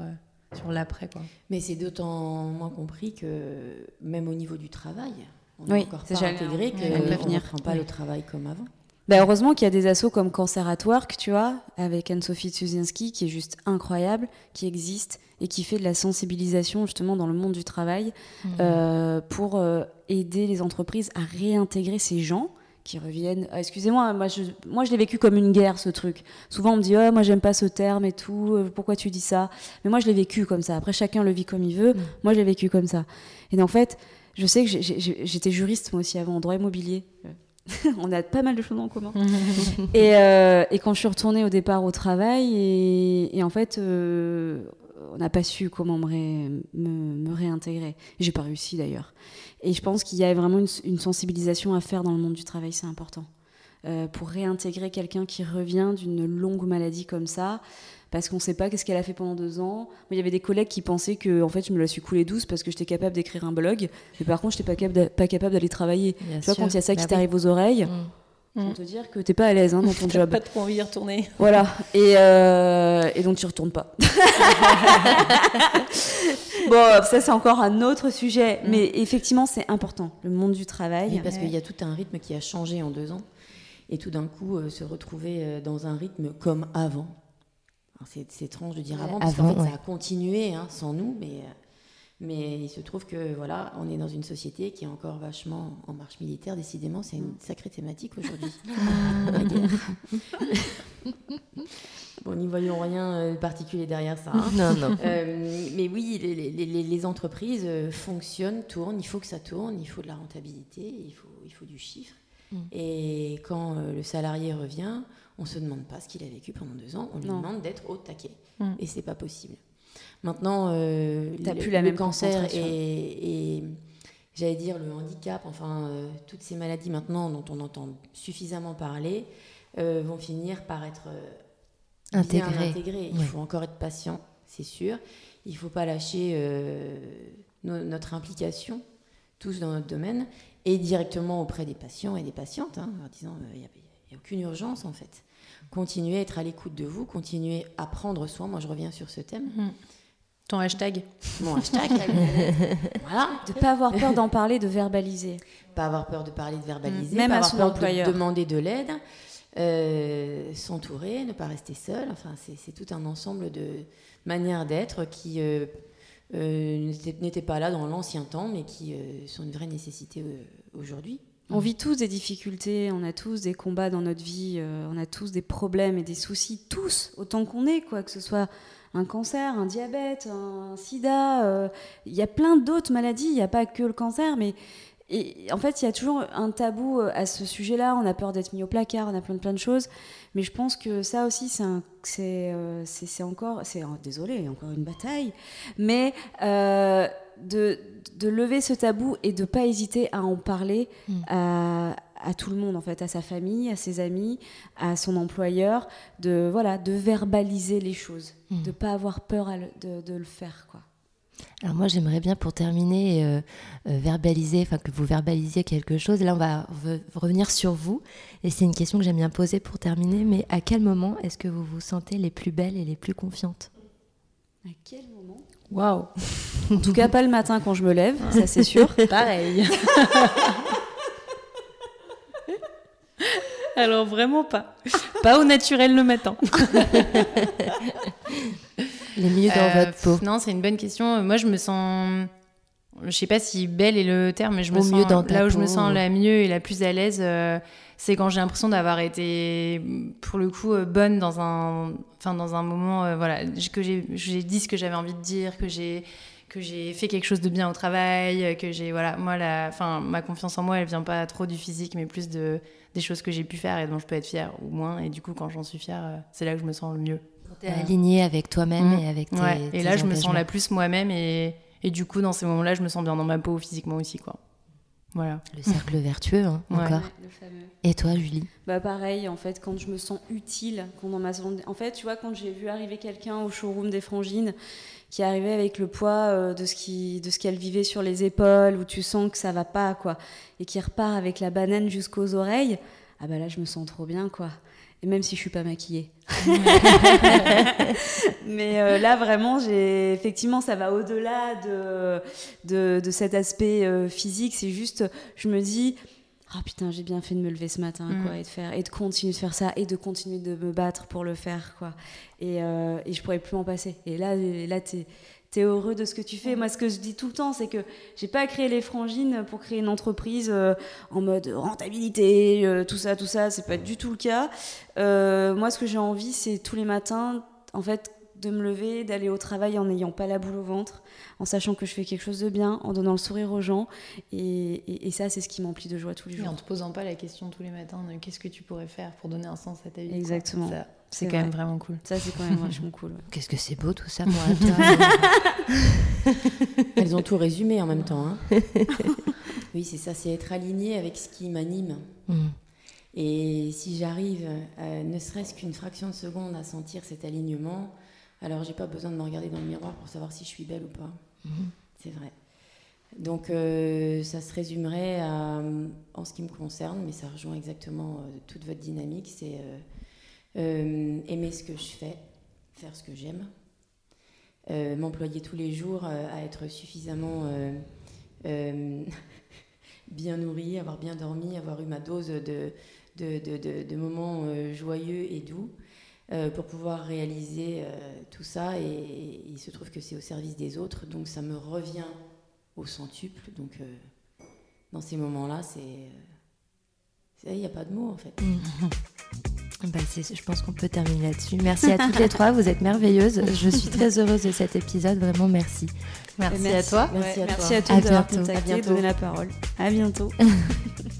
sur l'après, quoi. Mais c'est d'autant moins compris que même au niveau du travail, on n'est encore pas intégré qu'on ne prend pas le travail comme avant. Bah, heureusement qu'il y a des assos comme Cancer at Work, tu vois, avec Anne-Sophie Tsuzinski, qui est juste incroyable, qui existe et qui fait de la sensibilisation justement dans le monde du travail mmh. euh, pour euh, aider les entreprises à réintégrer ces gens qui reviennent. Ah, excusez-moi, moi je, moi je l'ai vécu comme une guerre ce truc. Souvent on me dit oh, moi j'aime pas ce terme et tout, euh, pourquoi tu dis ça? Mais moi je l'ai vécu comme ça. Après chacun le vit comme il veut. Mmh. Moi je l'ai vécu comme ça. Et en fait, je sais que j'étais juriste moi aussi avant en droit immobilier. [LAUGHS] on a pas mal de choses en commun. [LAUGHS] Euh, et, quand je suis retournée au départ au travail, et, en fait, euh, on n'a pas su comment me, me, réintégrer. J'ai pas réussi d'ailleurs. Et je pense qu'il y a vraiment une, sensibilisation à faire dans le monde du travail, c'est important. Euh, pour réintégrer quelqu'un qui revient d'une longue maladie comme ça, parce qu'on ne sait pas qu'est-ce qu'elle a fait pendant deux ans. il y avait des collègues qui pensaient que en fait, je me la suis coulée douce parce que j'étais capable d'écrire un blog, mais par contre, je n'étais pas, capable d'aller travailler. tu vois, quand il y a ça qui bah t'arrive aux oreilles, on mm. te dire que t'es pas à l'aise hein, dans ton [LAUGHS] job. pas trop envie d'y retourner. Voilà. Et, euh, et donc tu retournes pas. [LAUGHS] bon, ça c'est encore un autre sujet, mm. mais effectivement c'est important, le monde du travail. parce qu'il y a tout un rythme qui a changé en deux ans, et tout d'un coup euh, se retrouver euh, dans un rythme comme avant, c'est étrange de dire avant, parce qu'en fait, ça a continué hein, sans nous, mais, euh, mais il se trouve que voilà, on est dans une société qui est encore vachement en marche militaire. Décidément, c'est une sacrée thématique aujourd'hui. [LAUGHS] [LAUGHS] bon, n'y voyons rien de particulier derrière ça. Hein. Non, non. Euh, mais oui, les, les, les, entreprises euh, fonctionnent, tournent. Il faut que ça tourne, il faut de la rentabilité, il faut, il faut du chiffre. Mm. Et quand le salarié revient, on ne se demande pas ce qu'il a vécu pendant deux ans, on lui demande d'être au taquet. Mm. Et c'est pas possible. Maintenant, euh, le, plus la même cancer et, j'allais dire le handicap, enfin euh, toutes ces maladies maintenant dont on entend suffisamment parler, euh, vont finir par être intégrées. Il faut encore être patient, c'est sûr. Il ne faut pas lâcher notre implication, tous dans notre domaine, et directement auprès des patients et des patientes, hein, en disant il n'y a, a, aucune urgence en fait continuer à être à l'écoute de vous, continuer à prendre soin. Moi, je reviens sur ce thème. Mm. Ton hashtag. Mon hashtag. [LAUGHS] voilà. De pas avoir peur d'en parler, de verbaliser. Pas avoir peur de parler, de verbaliser. Même pas à avoir son peur employeur. de demander de l'aide. euh, s'entourer, ne pas rester seul. Enfin, c'est tout un ensemble de manières d'être qui euh, euh, n'étaient- n'étaient pas là dans l'ancien temps, mais qui euh, sont une vraie nécessité euh, aujourd'hui. On vit tous des difficultés, on a tous des combats dans notre vie, euh, on a tous des problèmes et des soucis, tous, autant qu'on est, quoi, que ce soit un cancer, un diabète, un sida, euh, il y a plein d'autres maladies, il n'y a pas que le cancer, mais en fait, il y a toujours un tabou euh, à ce sujet-là, on a peur d'être mis au placard, on a plein de, plein de choses, mais je pense que ça aussi, c'est euh, encore, c'est oh, désolé, encore une bataille, mais de, de lever ce tabou et de pas hésiter à en parler Mm. à, à tout le monde en fait, à sa famille, à ses amis, à son employeur, de voilà, de verbaliser les choses, Mm. de pas avoir peur à le- de, de le faire quoi. Alors moi j'aimerais bien pour terminer euh, euh, verbaliser, enfin que vous verbalisiez quelque chose. Là on va re- revenir sur vous et c'est une question que j'aime bien poser pour terminer. Mais à quel moment est-ce que vous vous sentez les plus belles et les plus confiantes? À quel moment? Waouh. [LAUGHS] En tout cas pas le matin quand je me lève, ça c'est sûr. [LAUGHS] Pareil. Alors vraiment pas. Pas au naturel le matin. Les mieux dans Euh, votre peau. Non, c'est une bonne question. Moi, je me sens. Je sais pas si belle est le terme, mais je me sens. mieux dans ta là où je me sens la mieux et la plus à l'aise, euh, c'est quand j'ai l'impression d'avoir été, pour le coup, euh, bonne dans un, enfin, dans un moment, euh, voilà, que j'ai j'ai dit ce que j'avais envie de dire, que j'ai que j'ai fait quelque chose de bien au travail, que j'ai voilà, moi la, enfin, ma confiance en moi, elle vient pas trop du physique, mais plus de des choses que j'ai pu faire et dont je peux être fière ou moins. Et du coup, quand j'en suis fière, euh, c'est là que je me sens le mieux. T'es aligné avec toi-même Mm. et avec tes Ouais, Et là, je me sens la plus moi-même et, et du coup, dans ces moments-là, je me sens bien dans ma peau physiquement aussi, quoi. Voilà. Le cercle [LAUGHS] vertueux, hein, Ouais. encore. le fameux. Et toi, Julie? Bah pareil, en fait, quand je me sens utile, quand dans ma En fait, tu vois, quand j'ai vu arriver quelqu'un au showroom des Frangines, qui arrivait avec le poids euh, de ce qui, de ce qu'elle vivait sur les épaules, où tu sens que ça va pas, quoi, et qui repart avec la banane jusqu'aux oreilles, ah bah là, je me sens trop bien, quoi. Et même si je suis pas maquillée. [LAUGHS] Mais euh, là, vraiment, j'ai effectivement, ça va au-delà de, de, de cet aspect euh, physique. C'est juste, je me dis, ah putain, j'ai bien fait de me lever ce matin, Mm. quoi, et de faire, et de continuer de faire ça, et de continuer de me battre pour le faire, quoi. Et, euh, et je pourrais plus m'en passer. Et là, et là, t'es es heureux de ce que tu fais. Moi, ce que je dis tout le temps, c'est que j'ai pas créé les frangines pour créer une entreprise euh, en mode rentabilité, euh, tout ça, tout ça. C'est pas du tout le cas. Euh, moi, ce que j'ai envie, c'est tous les matins, en fait, de me lever, d'aller au travail en n'ayant pas la boule au ventre, en sachant que je fais quelque chose de bien, en donnant le sourire aux gens. Et, et- et ça, c'est ce qui m'emplit de joie tous les Et en jours. te posant pas la question tous les matins de qu'est-ce que tu pourrais faire pour donner un sens à ta vie. Exactement. C'est quand même vrai. vraiment cool. Ça, c'est quand même vachement cool. ouais. Qu'est-ce que c'est beau tout ça, moi, toi. [LAUGHS] Elles ont tout résumé en même temps. hein. [LAUGHS] oui, c'est ça, c'est être aligné avec ce qui m'anime. Mm. Et si j'arrive, euh, ne serait-ce qu'une fraction de seconde, à sentir cet alignement, alors j'ai pas besoin de me regarder dans le miroir pour savoir si je suis belle ou pas. C'est vrai. Donc euh, ça se résumerait à, en ce qui me concerne, mais ça rejoint exactement euh, toute votre dynamique, c'est euh, aimer ce que je fais, faire ce que j'aime, m'employer tous les jours à être suffisamment [LAUGHS] bien nourrie, avoir bien dormi, avoir eu ma dose de, de, de- de- de moments joyeux et doux pour pouvoir réaliser euh, tout ça. Et, et il se trouve que c'est au service des autres, donc ça me revient au centuple. Donc euh, dans ces moments-là, c'est... euh, Il n'y a pas de mots en fait. [LAUGHS] Bah, je pense qu'on peut terminer là-dessus. Merci à toutes les trois, vous êtes merveilleuses. Je suis très heureuse de cet épisode, vraiment merci. Merci, à toi. Merci Ouais, à merci toi. à tous À d'avoir bientôt. contacté, À bientôt. donné la parole. À bientôt. [LAUGHS]